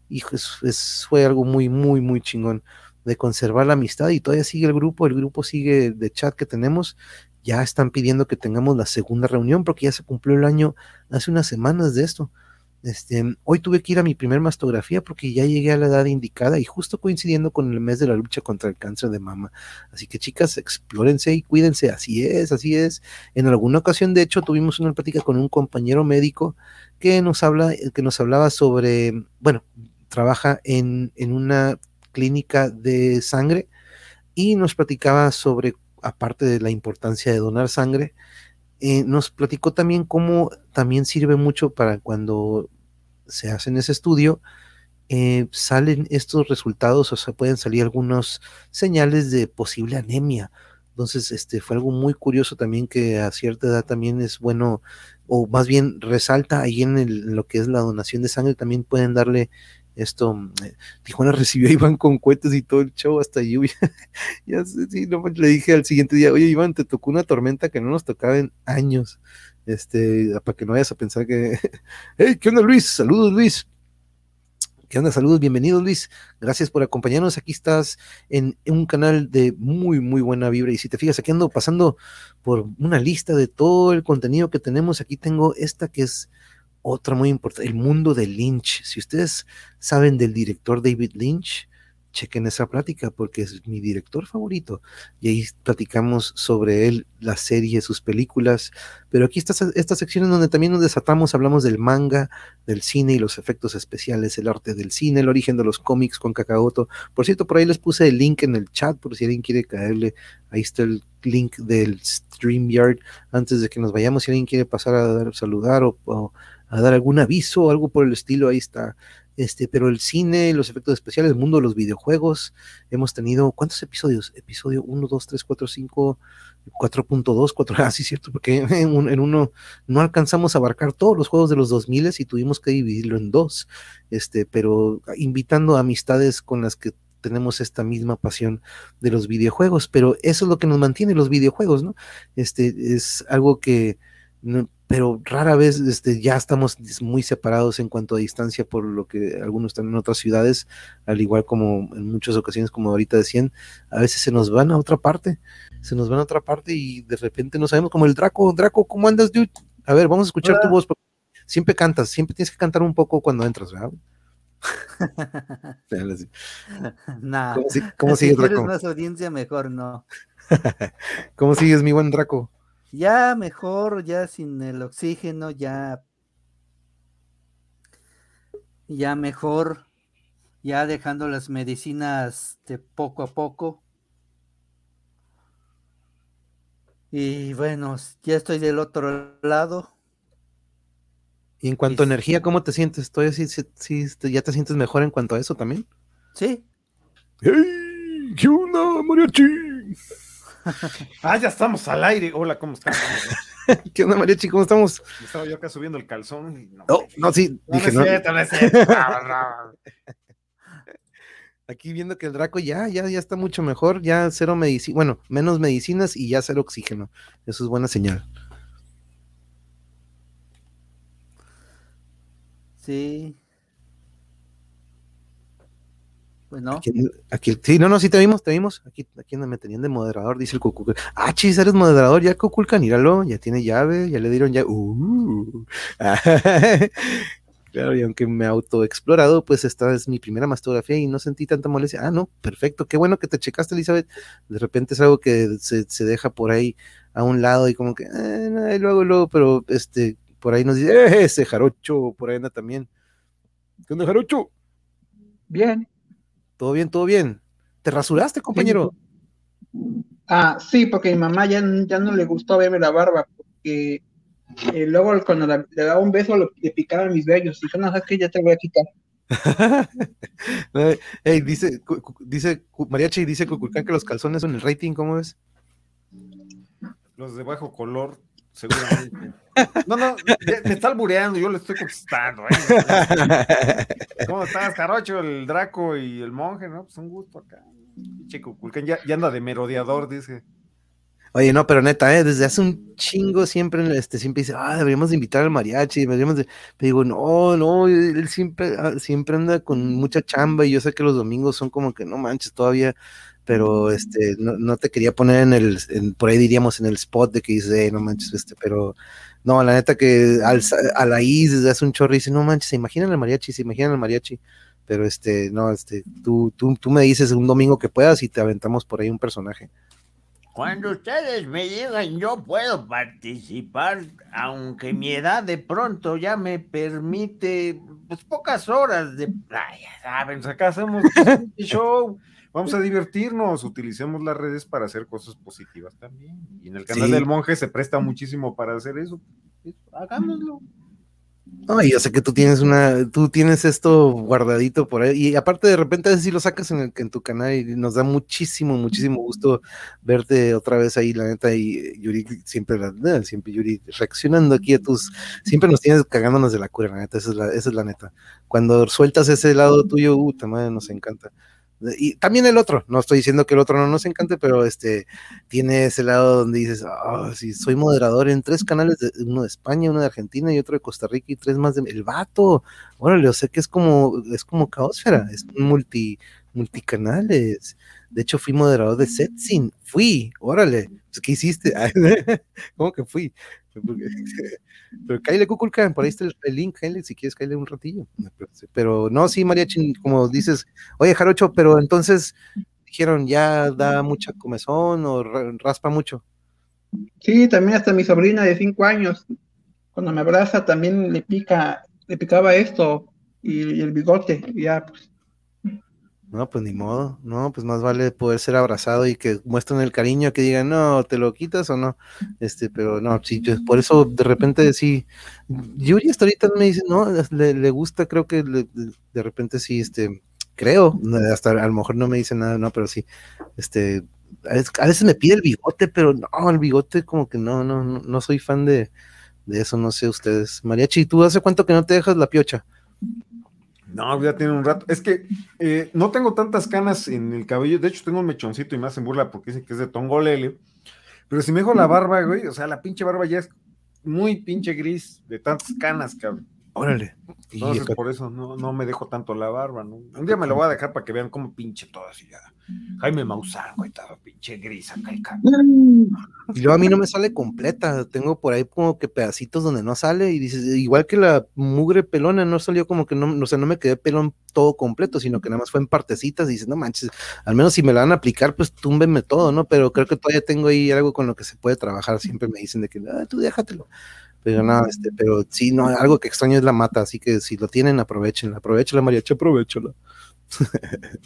hijo, es, fue algo muy, muy, muy chingón de conservar la amistad y todavía sigue el grupo, el grupo sigue de chat que tenemos ya están pidiendo que tengamos la segunda reunión porque ya se cumplió el año hace unas semanas de esto. Este, hoy tuve que ir a mi primer mastografía porque ya llegué a la edad indicada y justo coincidiendo con el mes de la lucha contra el cáncer de mama. Así que chicas, explórense y cuídense. Así es, así es. En alguna ocasión, de hecho, tuvimos una plática con un compañero médico que nos habla, que nos hablaba sobre, bueno, trabaja en, en una clínica de sangre y nos platicaba sobre aparte de la importancia de donar sangre, eh, nos platicó también cómo también sirve mucho para cuando se hace ese estudio, eh, salen estos resultados, o sea, pueden salir algunas señales de posible anemia. Entonces, este fue algo muy curioso también que a cierta edad también es bueno, o más bien resalta ahí en, lo que es la donación de sangre, también pueden darle esto, mm, eh, Tijuana recibió a Iván con cohetes y todo el show hasta lluvia. ya sé, sí, no, le dije al siguiente día, oye Iván, te tocó una tormenta que no nos tocaba en años. Este, para que no vayas a pensar que, hey, ¿qué onda Luis? Saludos Luis. ¿Qué onda? Saludos, bienvenido Luis. Gracias por acompañarnos. Aquí estás en, un canal de muy, muy buena vibra. Y si te fijas, aquí ando pasando por una lista de todo el contenido que tenemos. Aquí tengo esta que es otra muy importante, el mundo de Lynch. Si ustedes saben del director David Lynch, chequen esa plática porque es mi director favorito. Y ahí platicamos sobre él, la serie, sus películas. Pero aquí está esta sección en donde también nos desatamos, hablamos del manga, del cine y los efectos especiales, el arte del cine, el origen de los cómics con Kakaoto. Por cierto, por ahí les puse el link en el chat por si alguien quiere caerle. Ahí está el link del StreamYard antes de que nos vayamos. Si alguien quiere pasar a dar, saludar o a dar algún aviso algo por el estilo, ahí está. Este, pero el cine, los efectos especiales, el mundo de los videojuegos, hemos tenido, ¿cuántos episodios? Episodio 1, 2, 3, 4, 5, 4.2, 4, ah, sí, cierto, porque en, uno no alcanzamos a abarcar todos los juegos de los 2000 y tuvimos que dividirlo en dos, este, pero invitando a amistades con las que tenemos esta misma pasión de los videojuegos, pero eso es lo que nos mantiene los videojuegos, ¿no? Este es algo que pero rara vez este, ya estamos muy separados en cuanto a distancia por lo que algunos están en otras ciudades, al igual como en muchas ocasiones, como ahorita decían, a veces se nos van a otra parte, se nos van a otra parte y de repente no sabemos, como el Draco, Draco, ¿cómo andas, dude? A ver, vamos a escuchar tu voz, porque siempre cantas, siempre tienes que cantar un poco cuando entras, ¿verdad? nah. ¿Cómo, si, quieres más audiencia, mejor no. ¿Cómo sigues, mi buen Draco? Ya mejor, ya sin el oxígeno, ya. Ya mejor, ya dejando las medicinas de poco a poco. Y bueno, ya estoy del otro lado. Y en cuanto a energía, ¿cómo te sientes? ¿Todavía sí, ya te sientes mejor en cuanto a eso también? Sí. ¡Hey! ¿Qué onda, mariachi? ah, ya estamos al aire. Hola, ¿cómo estás? ¿Qué onda, mariachi? ¿Cómo estamos? Estaba yo acá subiendo el calzón. no, oh, no, sí. No, dije, no, no, cierto, Aquí viendo que el Draco ya, ya, ya está mucho mejor, ya cero medicina, bueno, menos medicinas y ya cero oxígeno. Eso es buena señal. Sí. Bueno. Aquí, sí, no, no, sí te vimos, te vimos. Aquí, aquí me tenían de moderador, dice el Cuculcan. Ah, chis, eres moderador, ya Cuculcan, míralo, ya tiene llave, ya le dieron ya. Uh. Claro, y aunque me autoexplorado, pues esta es mi primera mastografía y no sentí tanta molestia. Ah, no, perfecto, qué bueno que te checaste, Elizabeth. De repente es algo que se, deja por ahí a un lado y como que, eh, luego, luego, pero este, por ahí nos dice, eh, ese jarocho, por ahí anda también. ¿Qué onda, jarocho? Bien. Todo bien, todo bien. ¿Te rasuraste, compañero? Ah, sí, porque mi mamá ya, ya no le gustó verme la barba, porque y luego cuando le daba un beso le picaba mis vellos. Y yo, no, sabes que ya te voy a quitar. hey, dice, dice Mariachi dice Cuculcán que los calzones son el rating, ¿cómo es? Los de bajo color, seguramente. No, no, me está albureando, yo le estoy contestando. ¿eh? ¿Cómo estás, Jarocho, el Draco y el monje? No, pues un gusto acá. Che, Cuculcán ya, anda de merodeador, dice. Oye, no, pero neta, ¿eh? desde hace un chingo siempre, este, siempre dice, ah, deberíamos de invitar al mariachi, deberíamos de... Pero digo, no, no, él siempre, ah, siempre anda con mucha chamba y yo sé que los domingos son como que no manches todavía, pero este, no, te quería poner en el, por ahí diríamos en el spot de que dice, no manches, este, pero no, la neta que al, a la is desde hace un chorro dice, no manches, se imaginan el mariachi, se imaginan el mariachi, pero este, no, este, tú, tú, tú me dices un domingo que puedas y te aventamos por ahí un personaje. Cuando ustedes me digan, yo puedo participar, aunque mi edad de pronto ya me permite pues pocas horas de playa, ¿saben? Acá hacemos show, vamos a divertirnos, utilicemos las redes para hacer cosas positivas también. Y en el canal del monje se presta muchísimo para hacer eso. Hagámoslo. No, y yo sé que tú tienes una, tú tienes esto guardadito por ahí, y aparte de repente a veces sí lo sacas en, en tu canal y nos da muchísimo, muchísimo gusto verte otra vez ahí, la neta, y Yuri siempre, siempre Yuri reaccionando aquí a tus, siempre nos tienes cagándonos de la cura, la neta, esa es la, esa es la neta. Cuando sueltas ese lado tuyo, uh, madre, nos encanta. Y también el otro, no estoy diciendo que el otro no nos encante, pero este tiene ese lado donde dices, ah, sí, soy moderador en tres canales, uno de España, uno de Argentina y otro de Costa Rica y tres más de el vato. Órale, o sé que es como, es como caosfera, es multi, multicanales. De hecho, fui moderador de Setsin, fui, órale, pues, ¿qué hiciste? ¿Cómo que fui? Pero Kyle Kukulkan, por ahí está el, link, si quieres Kyle un ratillo. Pero no, sí, Mariachi, como dices, oye, Jarocho, pero entonces dijeron, ya da mucha comezón o raspa mucho. Sí, también hasta mi sobrina de cinco años, cuando me abraza, también le pica, le picaba esto y, el bigote, ya, pues no, pues ni modo, no, pues más vale poder ser abrazado y que muestren el cariño, que digan, no, te lo quitas o no, este, pero no, sí, por eso de repente sí, Yuri hasta ahorita me dice, no, le, gusta, creo que de repente sí, este, creo, hasta a lo mejor no me dice nada, no, pero sí, este, a veces me pide el bigote, pero no, el bigote como que no, no, no, no soy fan de, de eso, no sé ustedes. Mariachi, ¿tú hace cuánto que no te dejas la piocha? No, ya tiene un rato. Es que eh, no tengo tantas canas en el cabello. De hecho, tengo un mechoncito y más en burla porque dicen que es de tongolele. Pero si me dejo la barba, güey, o sea, la pinche barba ya es muy pinche gris de tantas canas, cabrón. Órale. Y Entonces, acá- por eso no, no me dejo tanto la barba, ¿no? Un día me lo voy a dejar para que vean cómo pinche todo así ya. Jaime Maussan, güey, estaba pinche gris acá el ca- Y luego a mí no me sale completa, tengo por ahí como que pedacitos donde no sale y dices, igual que la mugre pelona, no salió como que no, o sea, no me quedé pelón todo completo, sino que nada más fue en partecitas y dices, no manches, al menos si me la van a aplicar, pues túmbeme todo, ¿no? Pero creo que todavía tengo ahí algo con lo que se puede trabajar, siempre me dicen de que, ah, tú déjatelo. Pero no, este, pero sí, no, algo que extraño es la mata, así que si lo tienen, aprovechenla, aprovechenla, mariachi, aprovechenla.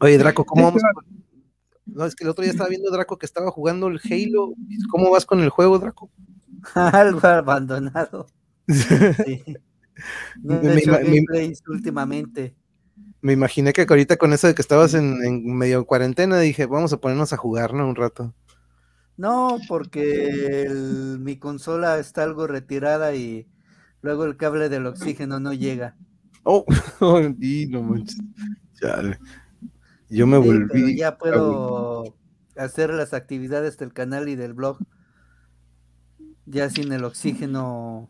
Oye, Draco, ¿cómo vamos? No, es que el otro día estaba viendo Draco que estaba jugando el Halo. ¿Cómo vas con el juego, Draco? Algo abandonado. Sí. No Me- he hecho me- me- gameplays últimamente. Me imaginé que ahorita con eso de que estabas en, en medio cuarentena, dije, vamos a ponernos a jugar, ¿no? Un rato. No, porque el- mi consola está algo retirada y luego el cable del oxígeno no llega. Oh, y no manches. Chale. Yo me Sí, pero volví. ya puedo hacer las actividades del canal y del blog ya sin el oxígeno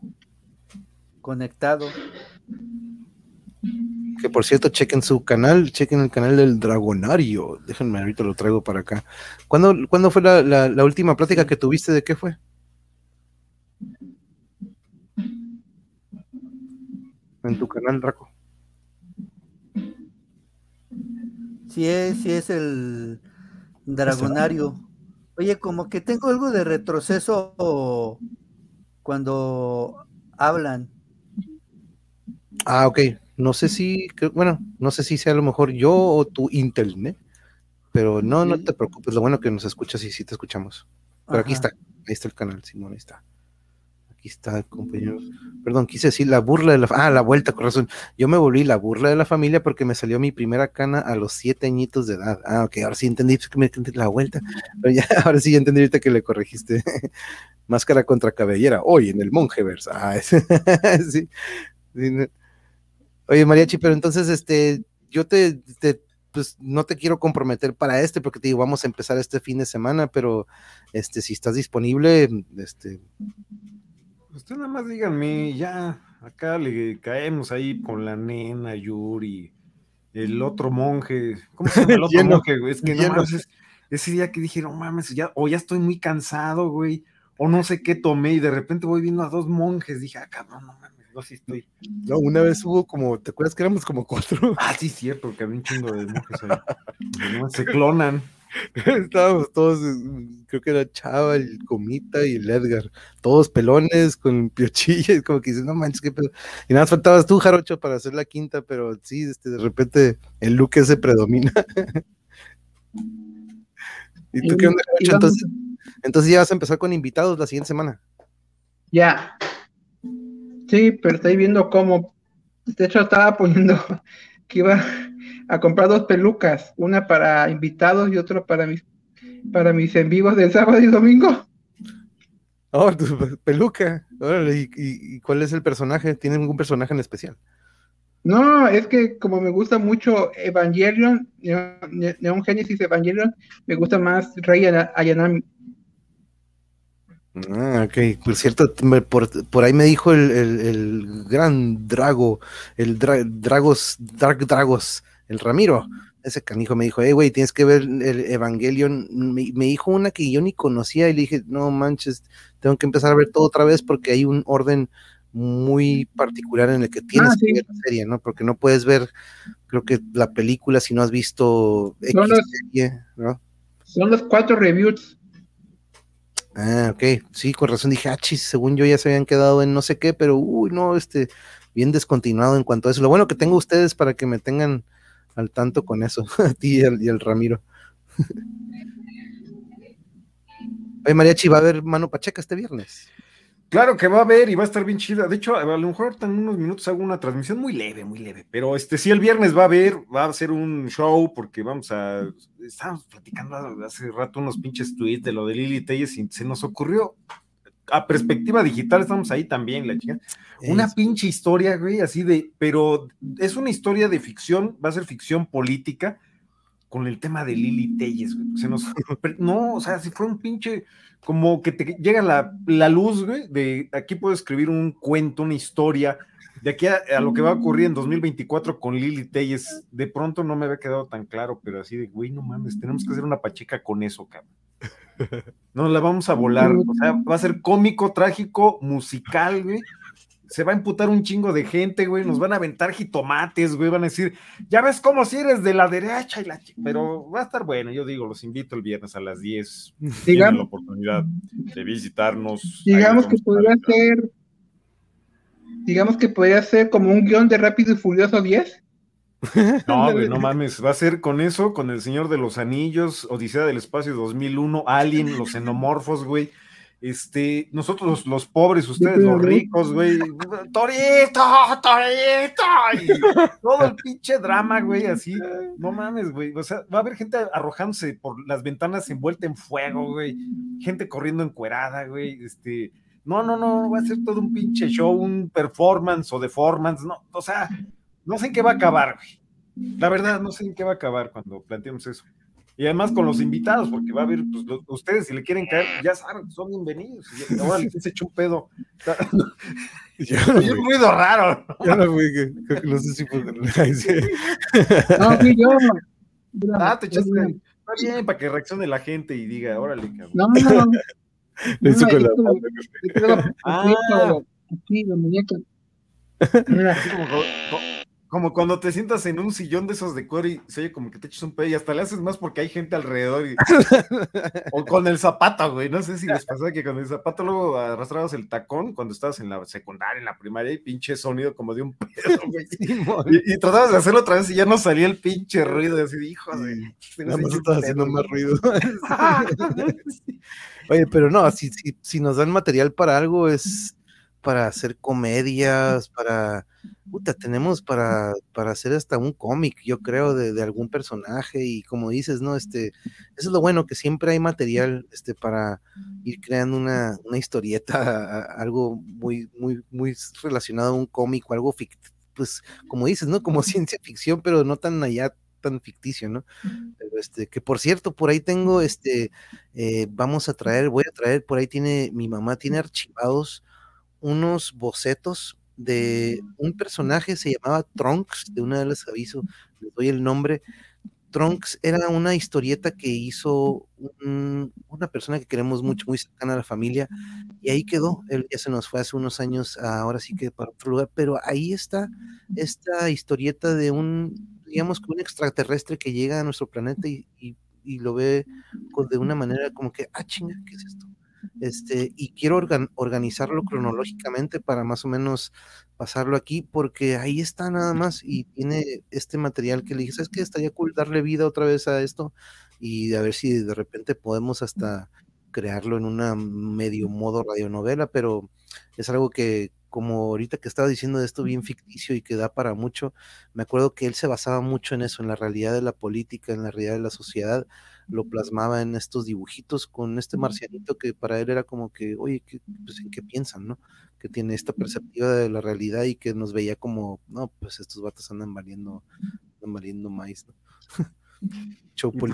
conectado. Que por cierto, chequen su canal, chequen el canal del Dragonario. Déjenme, ahorita lo traigo para acá. ¿Cuándo, ¿cuándo fue la, la- la última plática que tuviste? ¿De qué fue? En tu canal, Draco. Sí es, sí es el dragonario. Oye, como que tengo algo de retroceso cuando hablan. Ah, ok. No sé si, bueno, no sé si sea a lo mejor yo o tu internet, pero no, no te preocupes. Lo bueno que nos escuchas y sí te escuchamos. Pero aquí está, ahí está el canal, Simón, ahí está. Aquí está, compañeros. Perdón, quise decir la burla de la, ah, la vuelta, con razón. Yo me volví la burla de la familia porque me salió mi primera cana a los siete añitos de edad. Ah, ok, ahora sí entendí es que me entendí la vuelta. Pero ya, ahora sí ya entendí ahorita que le corregiste. Máscara contra cabellera, hoy en el Monjeverse. Ah, ese- sí. Sí, no. Oye, Mariachi, pero entonces, este, yo te, te- pues no te quiero comprometer para este, porque te digo, vamos a empezar este fin de semana, pero este, si estás disponible, este, Usted nada más díganme, ya, acá le caemos ahí con la nena, Yuri, el otro monje, ¿cómo se llama el otro monje, güey? Es que no mames, ese día que dije, no mames, ya, o ya estoy muy cansado, güey, o no sé qué tomé, y de repente voy viendo a dos monjes, dije, ah, cabrón, no mames, no, sí estoy. no, una vez hubo como, ¿te acuerdas que éramos como cuatro? Ah, sí, cierto, que había un chingo de monjes ahí. se clonan. Estábamos todos, creo que era Chava, el Comita y el Edgar, todos pelones con piochillas, como que dices, no manches, qué pedo. Y nada más faltabas tú, Jarocho, para hacer la quinta, pero sí, este, de repente el look ese predomina. ¿Y tú qué onda, Jarocho? Entonces, entonces ya vas a empezar con invitados la siguiente semana. Ya. Sí, pero estoy viendo cómo. De hecho, estaba poniendo que iba a comprar dos pelucas, una para invitados y otra para mis para mis en vivos del sábado y domingo. Oh, tu pe- peluca. Órale, ¿y, cuál es el personaje? ¿Tiene algún personaje en especial? No, es que como me gusta mucho Evangelion, Neo- Ne- Neon Genesis Evangelion, me gusta más Rey Ana- Ayanami. Ah, ok. Por cierto, me- por, por ahí me dijo el, el- el gran Drago, el Dra- Dragos, Dark Dragos, el Ramiro. Ese canijo me dijo, hey, güey, tienes que ver el Evangelion. Me, me dijo una que yo ni conocía y le dije, no manches, tengo que empezar a ver todo otra vez porque hay un orden muy particular en el que tienes Ah, que ver la serie, ¿no? Porque no puedes ver, creo que la película si no has visto X serie, ¿no? Son los cuatro reviews. Ah, ok. Sí, con razón dije, ah, chis, según yo ya se habían quedado en no sé qué, pero uy, no, este, bien descontinuado en cuanto a eso. Lo bueno que tengo ustedes para que me tengan al tanto con eso, a ti y al, y al Ramiro. Oye, Mariachi, va a haber mano pacheca este viernes. Claro que va a haber y va a estar bien chida. De hecho, a lo mejor en unos minutos hago una transmisión muy leve, muy leve. Pero este sí, el viernes va a haber, va a ser un show porque vamos a. Estábamos platicando hace rato unos pinches tweets de lo de Lili Telles y se nos ocurrió. A perspectiva digital, estamos ahí también, la chica. Una pinche historia, güey, así de. Pero es una historia de ficción, va a ser ficción política. con el tema de Lili Telles, güey. Se nos, no, o sea, si fue un pinche, como que te llega la, la luz, güey, de aquí puedo escribir un cuento, una historia, de aquí a, a, lo que va a ocurrir en 2024 con Lili Telles, de pronto no me había quedado tan claro, pero así de, güey, no mames, tenemos que hacer una pacheca con eso, cabrón. No la vamos a volar, o sea, va a ser cómico, trágico, musical, güey. Se va a imputar un chingo de gente, güey. Nos van a aventar jitomates, güey. Van a decir, ya ves cómo si eres de la derecha y la pero va a estar bueno. Yo digo, los invito el viernes a las 10. Tienen la oportunidad de visitarnos. Digamos que podría ser, digamos que podría ser como un guion de Rápido y Furioso 10. No, güey, no mames, va a ser con eso, con el Señor de los Anillos, Odisea del Espacio 2001, Alien, los xenomorfos, güey. Este, nosotros los, pobres, ustedes los ricos, güey. Torito, Torito. Y todo el pinche drama, güey, así. No mames, güey. O sea, va a haber gente arrojándose por las ventanas envuelta en fuego, güey. Gente corriendo encuerada, güey. Este, no, no, no, va a ser todo un pinche show, un performance o deformance, no, o sea, no sé en qué va a acabar, güey. La verdad, no sé en qué va a acabar cuando planteemos eso. Y además con los invitados, porque va a haber, pues, los, ustedes si le quieren caer, ya saben, son bienvenidos. Y ahora les se echó un pedo. Yo no un ruido raro. Yo no fui, que, que, no sé si fue. No, fui yo. Ah, te echaste. Está bien, para que reaccione la gente y diga, órale, cabrón. No, no, no. Hizo con la Ah. Como, cuando te sientas en un sillón de esos de cuero y se oye como que te echas un pedo y hasta le haces más porque hay gente alrededor. Y... o con el zapato, güey. No sé si les pasa que con el zapato luego arrastrabas el tacón cuando estabas en la secundaria, en la primaria, y pinche sonido como de un pedo, güey. Y, y tratabas de hacerlo otra vez y ya no salía el pinche ruido. Y así, hijo de. Nada más estás haciendo más ruido. Oye, pero no, si, si, si nos dan material para algo es para hacer comedias, para... Puta, tenemos para, para hacer hasta un cómic, yo creo, de, de, algún personaje y como dices, ¿no? Este, eso es lo bueno, que siempre hay material este, para ir creando una, una historieta, algo muy, muy, muy relacionado a un cómic o algo ficticio, pues como dices, ¿no? Como ciencia ficción, pero no tan allá tan ficticio, ¿no? Pero este, que por cierto, por ahí tengo, este, eh, vamos a traer, voy a traer, por ahí tiene, mi mamá tiene archivados unos bocetos de un personaje, se llamaba Trunks, de una de las aviso, les doy el nombre. Trunks era una historieta que hizo un, una persona que queremos mucho, muy cercana a la familia, y ahí quedó. Él ya se nos fue hace unos años, ahora sí que para otro lugar, pero ahí está esta historieta de un, digamos que un extraterrestre que llega a nuestro planeta y, lo ve de una manera como que, ah, chinga, ¿qué es esto? Este, y quiero organ, organizarlo cronológicamente para más o menos pasarlo aquí, porque ahí está nada más y tiene este material que le dije, ¿sabes qué? Estaría cool darle vida otra vez a esto y a ver si de repente podemos hasta crearlo en una medio modo radionovela, pero es algo que, como ahorita que estaba diciendo de esto bien ficticio y que da para mucho, me acuerdo que él se basaba mucho en eso, en la realidad de la política, en la realidad de la sociedad, lo plasmaba en estos dibujitos con este marcianito que para él era como que, oye, ¿qué, pues, ¿en qué piensan, no? Que tiene esta perspectiva de la realidad y que nos veía como, no, pues estos vatos andan valiendo, andan valiendo maíz, ¿no? Show por,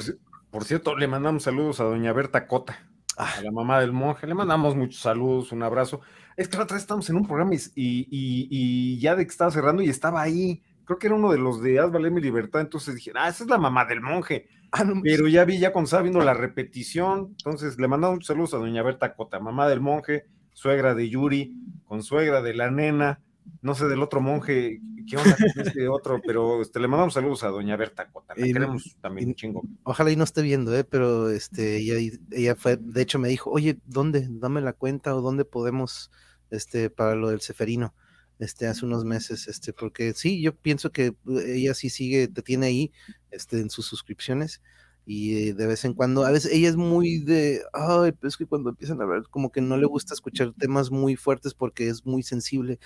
por, cierto, le mandamos saludos a doña Berta Cota, a la mamá del monje, le mandamos muchos saludos, un abrazo. Es que la otra vez estamos en un programa y, y, y ya de que estaba cerrando y estaba ahí, creo que era uno de los de Haz Valer mi libertad, entonces dije, ah, esa es la mamá del monje. Ah, no, pero ya vi, ya cuando estaba viendo la repetición, entonces le mandamos muchos saludos a doña Berta Cota, mamá del monje, suegra de Yuri, consuegra de la nena, no sé del otro monje, qué onda con este otro, pero este, le mandamos saludos a doña Berta Cota, la Y- queremos también un chingo. Ojalá y no esté viendo, ¿eh? pero este, ella, ella fue, de hecho me dijo, oye, ¿dónde? Dame la cuenta o dónde podemos, este, para lo del ceferino, este, hace unos meses, este, porque sí, yo pienso que eh, ella sí sigue, te tiene ahí, este, en sus suscripciones y eh, de vez en cuando, a veces ella es muy de, ay, pero es que cuando empiezan a hablar, como que no le gusta escuchar temas muy fuertes porque es muy sensible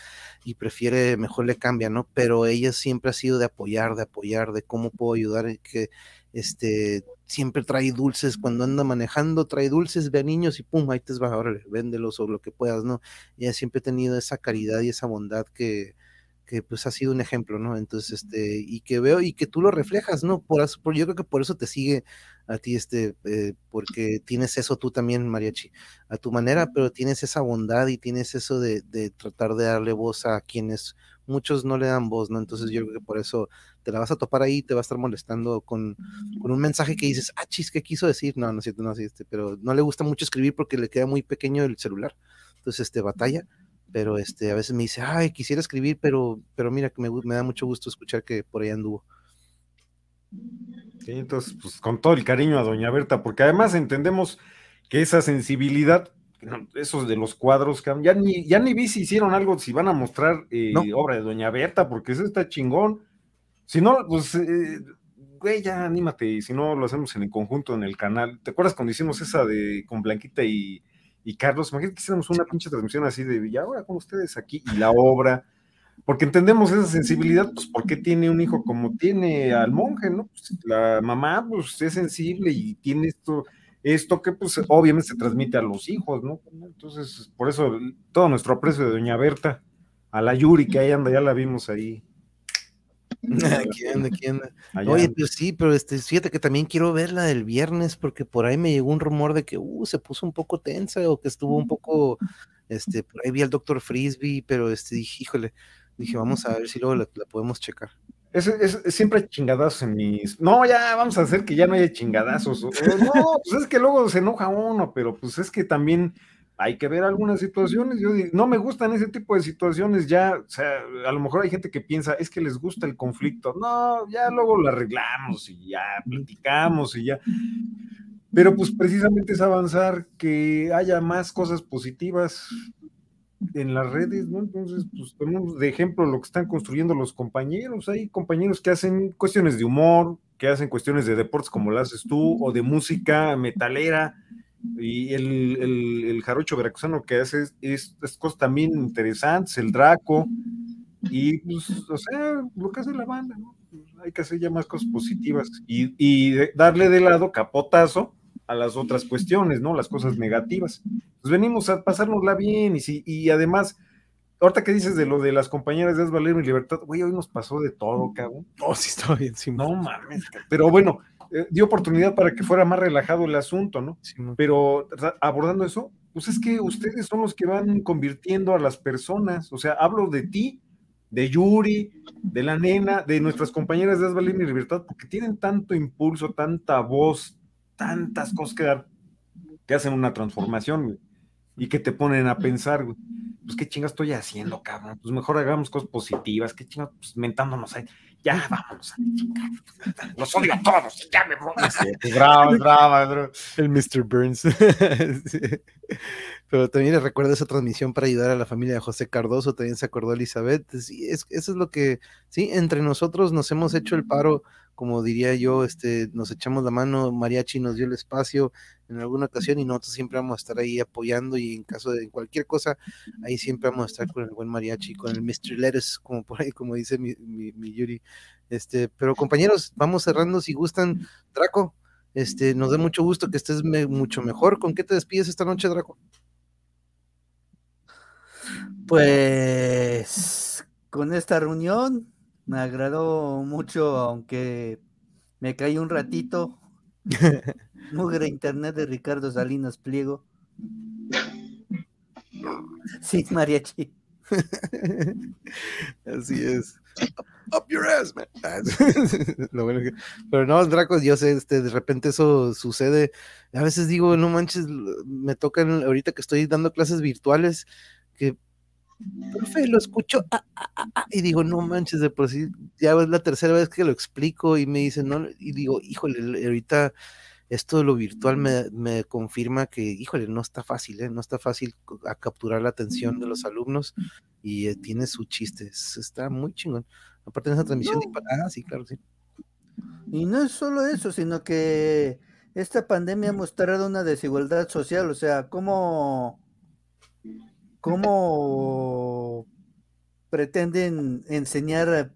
y prefiere, mejor le cambia, ¿no? Pero ella siempre ha sido de apoyar, de apoyar, de cómo puedo ayudar, en que este, siempre trae dulces, cuando anda manejando, trae dulces, ve a niños y pum, ahí te va, órale, véndelos o lo que puedas, ¿no? Ella siempre ha tenido esa caridad y esa bondad que, que pues ha sido un ejemplo, ¿no? Entonces, este, y que veo y que tú lo reflejas, ¿no? Por, eso- por- yo creo que por eso te sigue a ti, este, eh, porque tienes eso tú también, Mariachi, a tu manera, pero tienes esa bondad y tienes eso de, de tratar de darle voz a quienes muchos no le dan voz, ¿no? Entonces yo creo que por eso te la vas a topar ahí, te va a estar molestando con, con un mensaje que dices, ah, chis, ¿qué quiso decir? No, no es cierto, no, sí, este, pero no le gusta mucho escribir porque le queda muy pequeño el celular, entonces, este, batalla pero este, a veces me dice, ay, quisiera escribir, pero, pero mira que me, me da mucho gusto escuchar que por ahí anduvo. Sí, entonces, pues con todo el cariño a Doña Berta, porque además entendemos que esa sensibilidad, esos de los cuadros, ya ni, ya ni vi si hicieron algo, si van a mostrar eh, No. obra de Doña Berta, porque eso está chingón. Si no, pues, eh, güey, ya anímate, y si no, lo hacemos en el conjunto, en el canal. ¿Te acuerdas cuando hicimos esa de con Blanquita y, y Carlos? Imagínate que hiciéramos una pinche transmisión así de, ya ahora con ustedes aquí, y la obra. Porque entendemos esa sensibilidad, pues, ¿por qué tiene un hijo como tiene al monje, no? Pues, la mamá, pues, es sensible y tiene esto, esto que, pues, obviamente se transmite a los hijos, ¿no? Entonces, por eso, todo nuestro aprecio de Doña Berta, a la Yuri, que ahí anda, ya la vimos ahí. Aquí anda, aquí anda. allá Oye, pero sí, pero este, fíjate que también quiero ver la del viernes, porque por ahí me llegó un rumor de que uh, se puso un poco tensa o que estuvo un poco, este, por ahí vi al doctor Frisbee, pero este, dije, híjole, dije, vamos a ver si luego la, la podemos checar. Es, es- es- siempre hay chingadazos en mis. No, ya vamos a hacer que ya no haya chingadazos. O no, pues es que luego se enoja uno, pero pues es que también hay que ver algunas situaciones. Yo digo, no me gustan ese tipo de situaciones. Ya, o sea, a lo mejor hay gente que piensa, es que les gusta el conflicto. No, ya luego lo arreglamos y ya platicamos y ya. Pero pues precisamente es avanzar, que haya más cosas positivas en las redes, ¿no? Entonces, pues ponemos de ejemplo lo que están construyendo los compañeros. Hay compañeros que hacen cuestiones de humor, que hacen cuestiones de deportes como lo haces tú, o de música metalera, y el, el, el jarocho veracruzano que hace es, es, es cosas también interesantes, el Draco, y pues, o sea, lo que hace la banda, ¿no? Hay que hacer ya más cosas positivas y, y darle de lado capotazo a las otras cuestiones, ¿no? Las cosas negativas. Pues venimos a pasárnosla bien y, si, y además, ahorita que dices de lo de las compañeras de Haz Valer mi libertad, güey, hoy nos pasó de todo, cabrón. Oh, sí, estaba bien, sí, No mames, pero bueno, eh, dio oportunidad para que fuera más relajado el asunto, ¿no? sí, Pero abordando eso, pues es que ustedes son los que van convirtiendo a las personas. O sea, hablo de ti, de Yuri, de la nena, de nuestras compañeras de Valer mi libertad, porque tienen tanto impulso, tanta voz, tantas cosas que dar, que hacen una transformación, güey, y que te ponen a pensar, güey. Pues qué chingas estoy haciendo, cabrón. Pues mejor hagamos cosas positivas, qué chingas, pues mentándonos ahí. Ya, vámonos a la chingada. Los odio a todos, ya me voy. Es bravo, bravo, bravo. El Mr. Burns. Sí. Pero también le recuerdo esa transmisión para ayudar a la familia de José Cardoso, también se acordó Elizabeth. Sí, es, eso es lo que, sí, entre nosotros nos hemos hecho el paro, como diría yo, este, nos echamos la mano, Mariachi nos dio el espacio en alguna ocasión y nosotros siempre vamos a estar ahí apoyando y en caso de cualquier cosa, ahí siempre vamos a estar con el buen Mariachi, con el Mr. Lettuce, como por ahí, como dice mi, Yuri. Este, pero compañeros, vamos cerrando si gustan. Draco, este, nos da mucho gusto que estés mucho mejor. ¿Con qué te despides esta noche, Draco? Pues con esta reunión me agradó mucho, aunque me caí un ratito. Mugre internet de Ricardo Salinas Pliego. Sí, mariachi. Así es. Up, up your ass, man. Lo bueno que- Pero no, Draco, yo sé, este, de repente eso sucede. A veces digo, no manches, me tocan ahorita que estoy dando clases virtuales, que, profe, lo escucho, ah, ah, ah, ah", y digo, no manches, de por sí, ya es la tercera vez que lo explico y me dicen, no, y digo, híjole, ahorita esto de lo virtual me, me confirma que, híjole, no está fácil, ¿eh? no está fácil a capturar la atención de los alumnos y eh, tiene su chiste, es- está muy chingón. Aparte de esa transmisión, No. de- ah, sí, claro, sí. Y no es solo eso, sino que esta pandemia ha mostrado una desigualdad social, o sea, cómo, cómo pretenden enseñar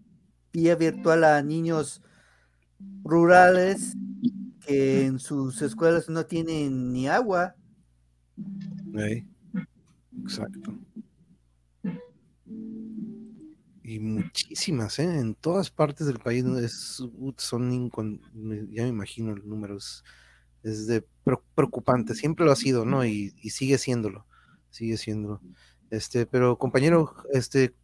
vía virtual a niños rurales que en sus escuelas no tienen ni agua. Ey, Exacto. Y muchísimas, ¿eh? En todas partes del país es, son, incon- ya me imagino el número, es, de pre- preocupante, siempre lo ha sido, ¿no? Y, y sigue siéndolo, sigue siéndolo. Este, pero compañero, este,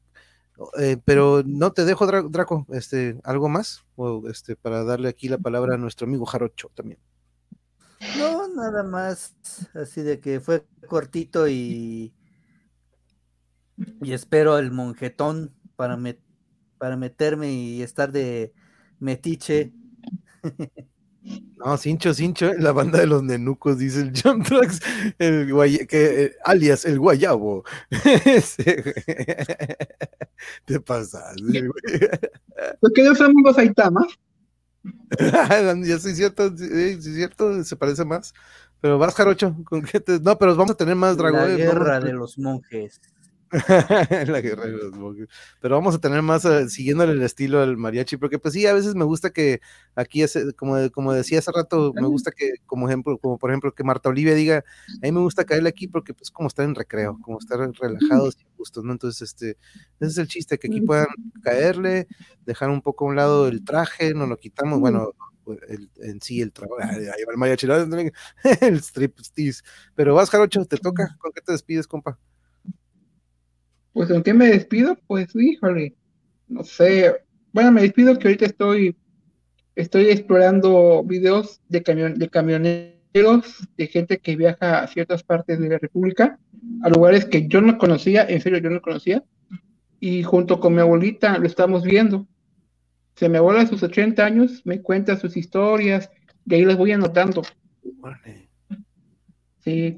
eh, pero no te dejo, Dra- Draco, este, ¿algo más? O este, para darle aquí la palabra a nuestro amigo Jarocho también. No, nada más, así de que fue cortito y y espero el monjetón para me- para meterme y estar de metiche. No, Cincho, Cincho, la banda de los nenucos, dice el Jump Tracks, el guaya- que, eh, alias el guayabo. Te pasas. ¿Por qué no usamos los Saitamas? ya sí, cierto, sí, sí, cierto, se parece más. Pero vas, Jarocho, ¿con qué te- No, pero vamos a tener más La dragones. guerra vamos a- de los monjes. la guerra de los. Pero vamos a tener más eh, siguiéndole el estilo al mariachi, porque pues sí, a veces me gusta que aquí, hace- como, como decía hace rato, me gusta que, como ejemplo, como por ejemplo, que Marta Olivia diga, a mí me gusta caerle aquí porque pues como estar en recreo, como estar relajados y justos, ¿no? Entonces, este, ese es el chiste, que aquí puedan caerle, dejar un poco a un lado el traje, nos lo quitamos, bueno, el- en sí el trabajo, el mariachi, el striptease. Pero vas, Jarocho, te toca, ¿con qué te despides, compa? Pues ¿con qué me despido? Pues híjole, no sé. Bueno, me despido que ahorita estoy, estoy explorando videos de camión, de camioneros, de gente que viaja a ciertas partes de la República, a lugares que yo no conocía, en serio yo no conocía, y junto con mi abuelita lo estamos viendo. O sea, mi abuela a sus 80 años me cuenta sus historias, y ahí las voy anotando. Sí.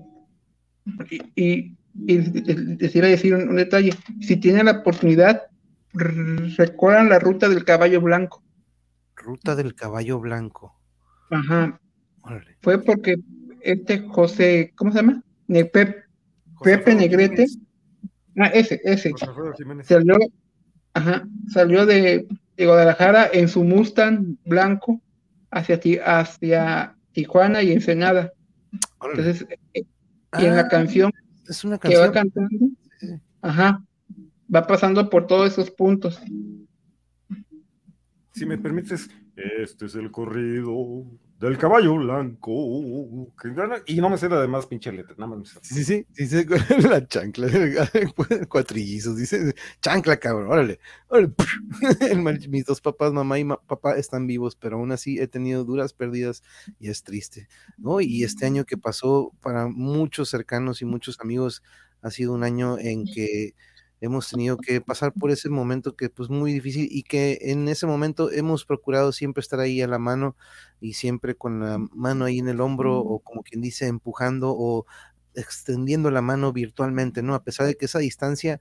Y, y, y les iba a decir un, un detalle. Si tienen la oportunidad, r- recorran la ruta del caballo blanco. Ruta del caballo blanco. Ajá. Órale. Fue porque este José, ¿cómo se llama? Ne- Pep- Pepe Negrete. Jiménez, Ah, ese, ese. Salió, ajá, salió de, de Guadalajara en su Mustang blanco hacia, hacia Tijuana y Ensenada. Órale. Entonces, eh, y en la Ah, canción es una que va canción. cantando, ajá, va pasando por todos esos puntos. Si me permites, este es el corrido del caballo blanco. Y no me sé la demás pinche letra, nada más me sé. Sí, sí, sí, sí, la chancla, cuatrillizos, dice, chancla, cabrón, órale, órale. El mis dos papás, mamá y ma- papá, están vivos, pero aún así he tenido duras pérdidas y es triste, ¿no? Y este año que pasó para muchos cercanos y muchos amigos ha sido un año en que hemos tenido que pasar por ese momento que pues muy difícil y que en ese momento hemos procurado siempre estar ahí a la mano y siempre con la mano ahí en el hombro o como quien dice empujando o extendiendo la mano virtualmente, ¿no? A pesar de que esa distancia,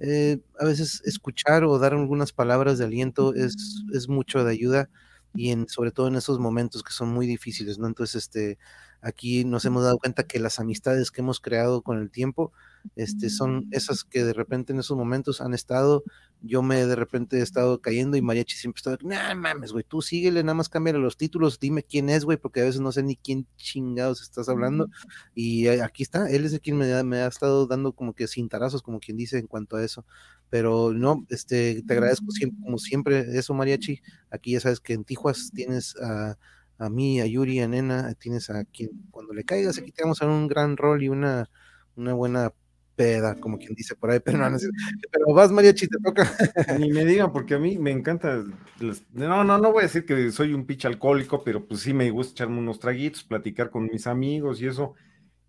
eh, a veces escuchar o dar algunas palabras de aliento es, es mucho de ayuda y en, sobre todo en esos momentos que son muy difíciles, ¿no? Entonces, este, aquí nos hemos dado cuenta que las amistades que hemos creado con el tiempo, este, son esas que de repente en esos momentos han estado, yo me de repente he estado cayendo y Mariachi siempre está, no mames, güey, tú síguele, nada más cámbiale los títulos, dime quién es, güey, porque a veces no sé ni quién chingados estás hablando. Y eh, aquí está, él es el quien me, ha- me ha estado dando como que cintarazos, como quien dice, en cuanto a eso. Pero no, este, te agradezco siempre, como siempre, eso, Mariachi. Aquí ya sabes que en Tijuas tienes a, a mí, a Yuri, a Nena, tienes a quien, cuando le caigas, aquí te vamos a dar un gran rol y una, una buena peda, como quien dice por ahí, pero no. Pero vas, Mariachi, te toca. Ni me digan, porque a mí me encanta. No, no, no voy a decir que soy un pinche alcohólico, pero pues sí me gusta echarme unos traguitos, platicar con mis amigos y eso.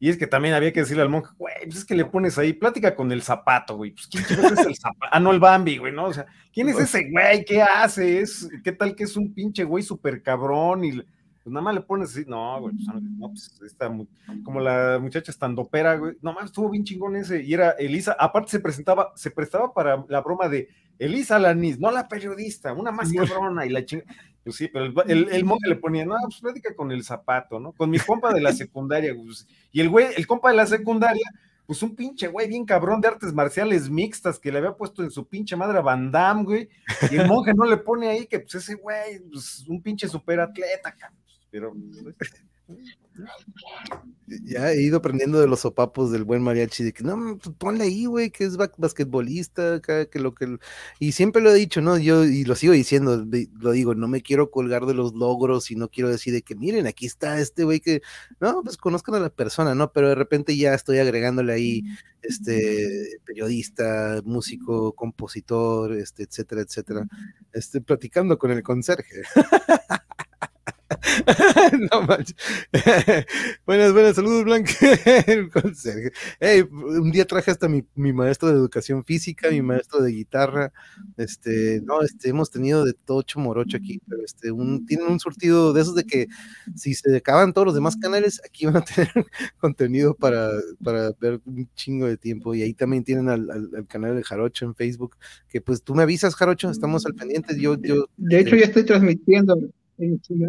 Y es que también había que decirle al monje, güey, pues es que le pones ahí, plática con el zapato, güey. Pues quién es el zapato. Ah, no, el Bambi, güey, ¿no? O sea, ¿quién es ese güey? ¿Qué hace? ¿Es, ¿Qué tal que es un pinche güey súper cabrón? Y pues nada más le pones así, no, güey, pues, no, pues está muy, como la muchacha estandopera, güey, nomás estuvo bien chingón ese, y era Elisa, aparte se presentaba, se prestaba para la broma de Elisa Lanis, no la periodista, una más cabrona, y la chinga, pues sí, pero el, el, el monje le ponía, no, pues plática con el zapato, ¿no? Con mi compa de la secundaria, pues, y el güey, el compa de la secundaria, pues un pinche güey bien cabrón de artes marciales mixtas que le había puesto en su pinche madre a Van Damme, güey, y el monje no le pone ahí que pues ese güey, pues un pinche superatleta, cabrón pero pues, Ya he ido aprendiendo de los sopapos del buen mariachi, de que no, pues ponle ahí, güey, que es ba- basquetbolista, que lo que. Y siempre lo he dicho, ¿no? Yo, y lo sigo diciendo, lo digo, no me quiero colgar de los logros y no quiero decir de que miren, aquí está este güey que. No, pues conozcan a la persona, ¿no? Pero de repente ya estoy agregándole ahí, este, periodista, músico, compositor, este, etcétera, etcétera. Este, platicando con el conserje. no manches. buenas, buenas, saludos, Blanca. El conserje. Ey, un día traje hasta mi, mi maestro de educación física, mi maestro de guitarra. Este, no, este, hemos tenido de todo morocho aquí, pero este, un, tienen un surtido de esos de que si se acaban todos los demás canales, aquí van a tener contenido para, para ver un chingo de tiempo. Y ahí también tienen al, al- al canal de Jarocho en Facebook, que pues tú me avisas, Jarocho, estamos al pendiente. Yo, yo, De hecho, ya estoy transmitiendo. En Chile.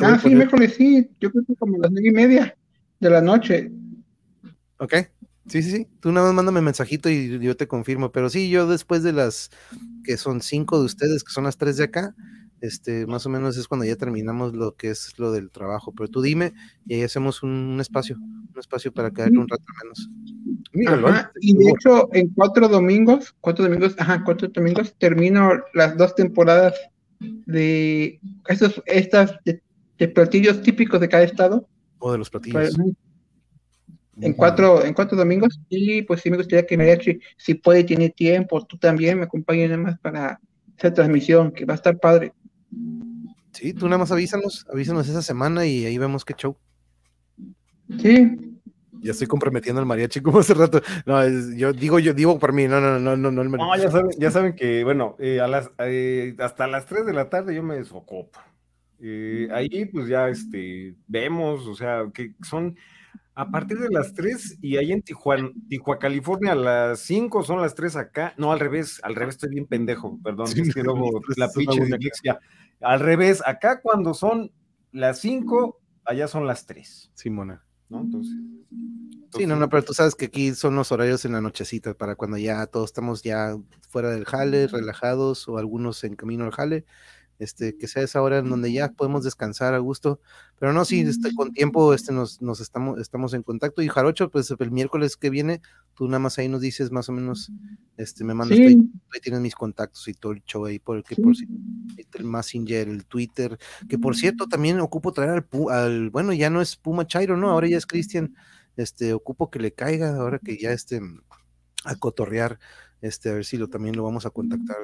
a Ah, sí, miércoles, sí. Yo creo que como las nueve y media de la noche. Ok. Sí, sí, sí. Tú nada más mándame mensajito y yo te confirmo. Pero sí, yo después de las que son cinco de ustedes, que son las tres de acá, este, más o menos es cuando ya terminamos lo que es lo del trabajo. Pero tú dime y ahí hacemos un, un espacio, un espacio para quedarle un rato menos. Míralo, Ajá, y de hecho, en cuatro domingos, cuatro domingos, ajá, cuatro domingos, termino las dos temporadas de estos, estas de, de platillos típicos de cada estado. o de los platillos. en cuatro, en cuatro domingos, y pues sí me gustaría que Mariachi, si puede, tiene tiempo, tú también me acompañes nada más para esa transmisión, que va a estar padre. Sí, tú nada más avísanos, avísanos esa semana y ahí vemos qué show. Sí, Ya estoy comprometiendo al mariachi como hace rato. No, es- yo digo, yo digo por mí, no, no, no, no, no, el No, mariachi. ya saben, ya saben que, bueno, eh, a las, eh, hasta las 3 de la tarde yo me desocupo. Eh, ahí pues ya este, vemos, o sea, que son a partir de las 3 y ahí en Tijuana, Tijuana, California, a las 5 son las 3 acá. No, al revés, al revés estoy bien pendejo, perdón, Sí, es que luego la pinche. Al revés, acá cuando son las 5, allá son las 3, Simona. ¿No? Entonces. Sí, no, no, pero tú sabes que aquí son los horarios en la nochecita para cuando ya todos estamos ya fuera del jale, relajados o algunos en camino al jale, este, que sea esa hora en donde ya podemos descansar a gusto. Pero no, sí, este, con tiempo este, nos, nos estamos, estamos en contacto. Y Jarocho, pues el miércoles que viene, tú nada más ahí nos dices más o menos, este, me mandas, sí, ahí tienes mis contactos y todo el show ahí, por, que por si el Messenger, el Twitter, que por cierto también ocupo traer al, bueno, ya no es Puma Chairo, ¿no? Ahora ya es Cristian, este, ocupo que le caiga, ahora que ya este, a cotorrear, este, a ver si lo también lo vamos a contactar.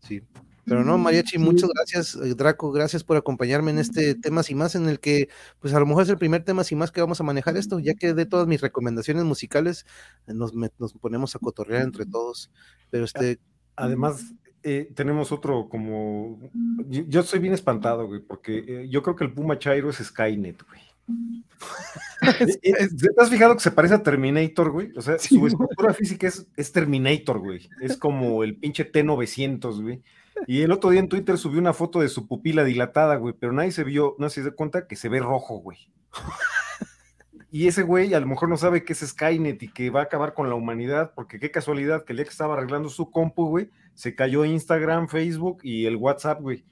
sí. Pero no, Mariachi, muchas gracias, eh, Draco, gracias por acompañarme en este temas y más, en el que, pues a lo mejor es el primer temas y más que vamos a manejar esto, ya que de todas mis recomendaciones musicales eh, nos, nos ponemos a cotorrear entre todos. Pero este, Además, eh, tenemos otro como. Yo, yo estoy bien espantado, güey, porque eh, yo creo que el Puma Chairo es Skynet, güey. ¿Te has fijado que se parece a Terminator, güey? O sea, Sí, su güey. estructura física es, es Terminator, güey. Es como el pinche T900, güey. Y el otro día en Twitter subió una foto de su pupila dilatada, güey, pero nadie se vio, no se dio cuenta que se ve rojo, güey. Y ese güey a lo mejor no sabe que es Skynet y que va a acabar con la humanidad, porque qué casualidad que el día que estaba arreglando su compu, güey, se cayó Instagram, Facebook y el WhatsApp, güey.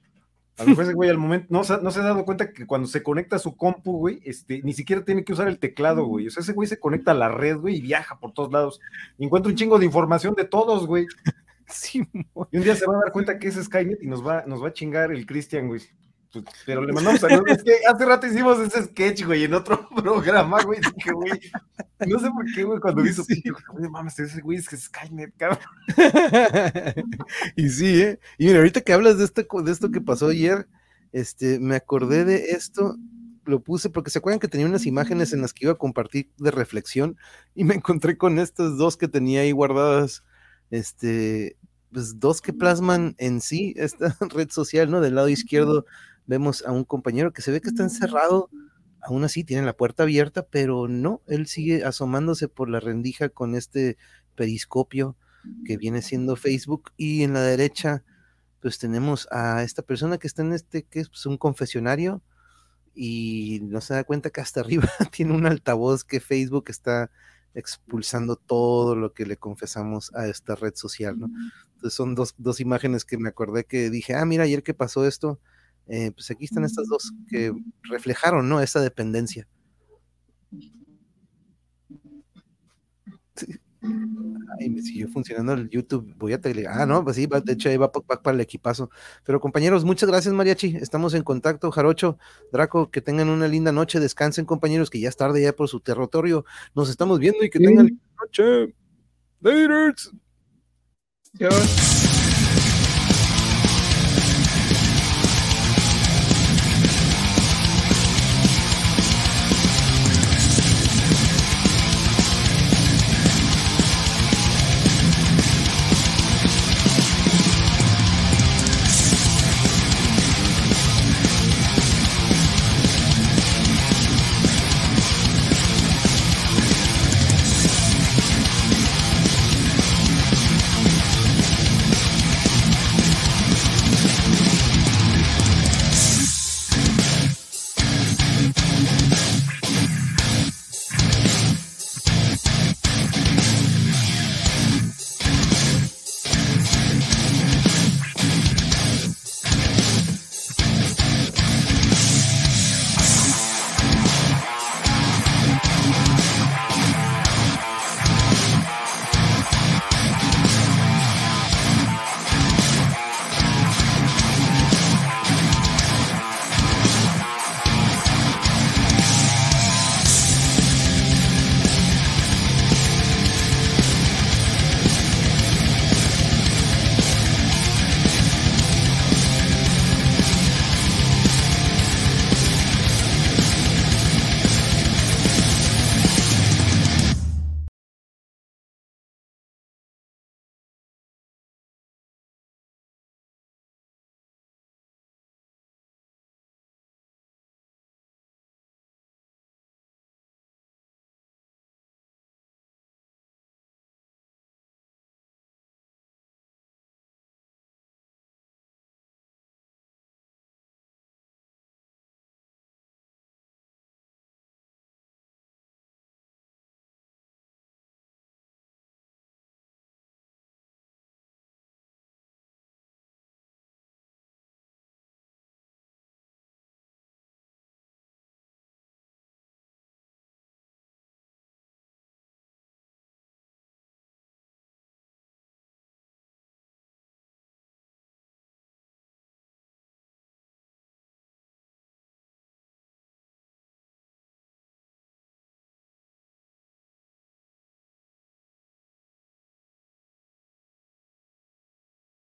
A lo mejor ese güey al momento no, se- no se ha dado cuenta que cuando se conecta a su compu, güey, este, ni siquiera tiene que usar el teclado, güey. O sea, ese güey se conecta a la red, güey, y viaja por todos lados. Y encuentra un chingo de información de todos, güey. sí, Y un día se va a dar cuenta que es Skynet y nos va, nos va a chingar el Cristian, güey. Pues, pero le mandamos saludos. Es que hace rato hicimos ese sketch, güey, en otro programa, güey. Dije, güey, no sé por qué, güey, cuando vi su Sí. güey, mames, ese güey es que es Skynet, cabrón. y sí, ¿eh? Y mira, ahorita que hablas de esto, de esto que pasó ayer, este, me acordé de esto, lo puse porque se acuerdan que tenía unas imágenes en las que iba a compartir de reflexión y me encontré con estas dos que tenía ahí guardadas, este, pues dos que plasman en sí esta red social, ¿no? Del lado izquierdo vemos a un compañero que se ve que está encerrado, aún así tiene la puerta abierta, pero no, él sigue asomándose por la rendija con este periscopio que viene siendo Facebook y en la derecha pues tenemos a esta persona que está en este que es pues, un confesionario y no se da cuenta que hasta arriba tiene un altavoz que Facebook está expulsando todo lo que le confesamos a esta red social, ¿no? Entonces son dos, dos imágenes que me acordé que dije, ah, mira, ayer que pasó esto, eh, pues aquí están estas dos que reflejaron, ¿no? Esa dependencia. Ay, me siguió funcionando el YouTube. Voy a tele. Ah, no, pues sí, de hecho ahí va, para el equipazo. Pero compañeros, muchas gracias, Mariachi. Estamos en contacto, Jarocho, Draco, que tengan una linda noche. Descansen, compañeros, que ya es tarde ya por su territorio. Nos estamos viendo y que tengan linda noche. Later.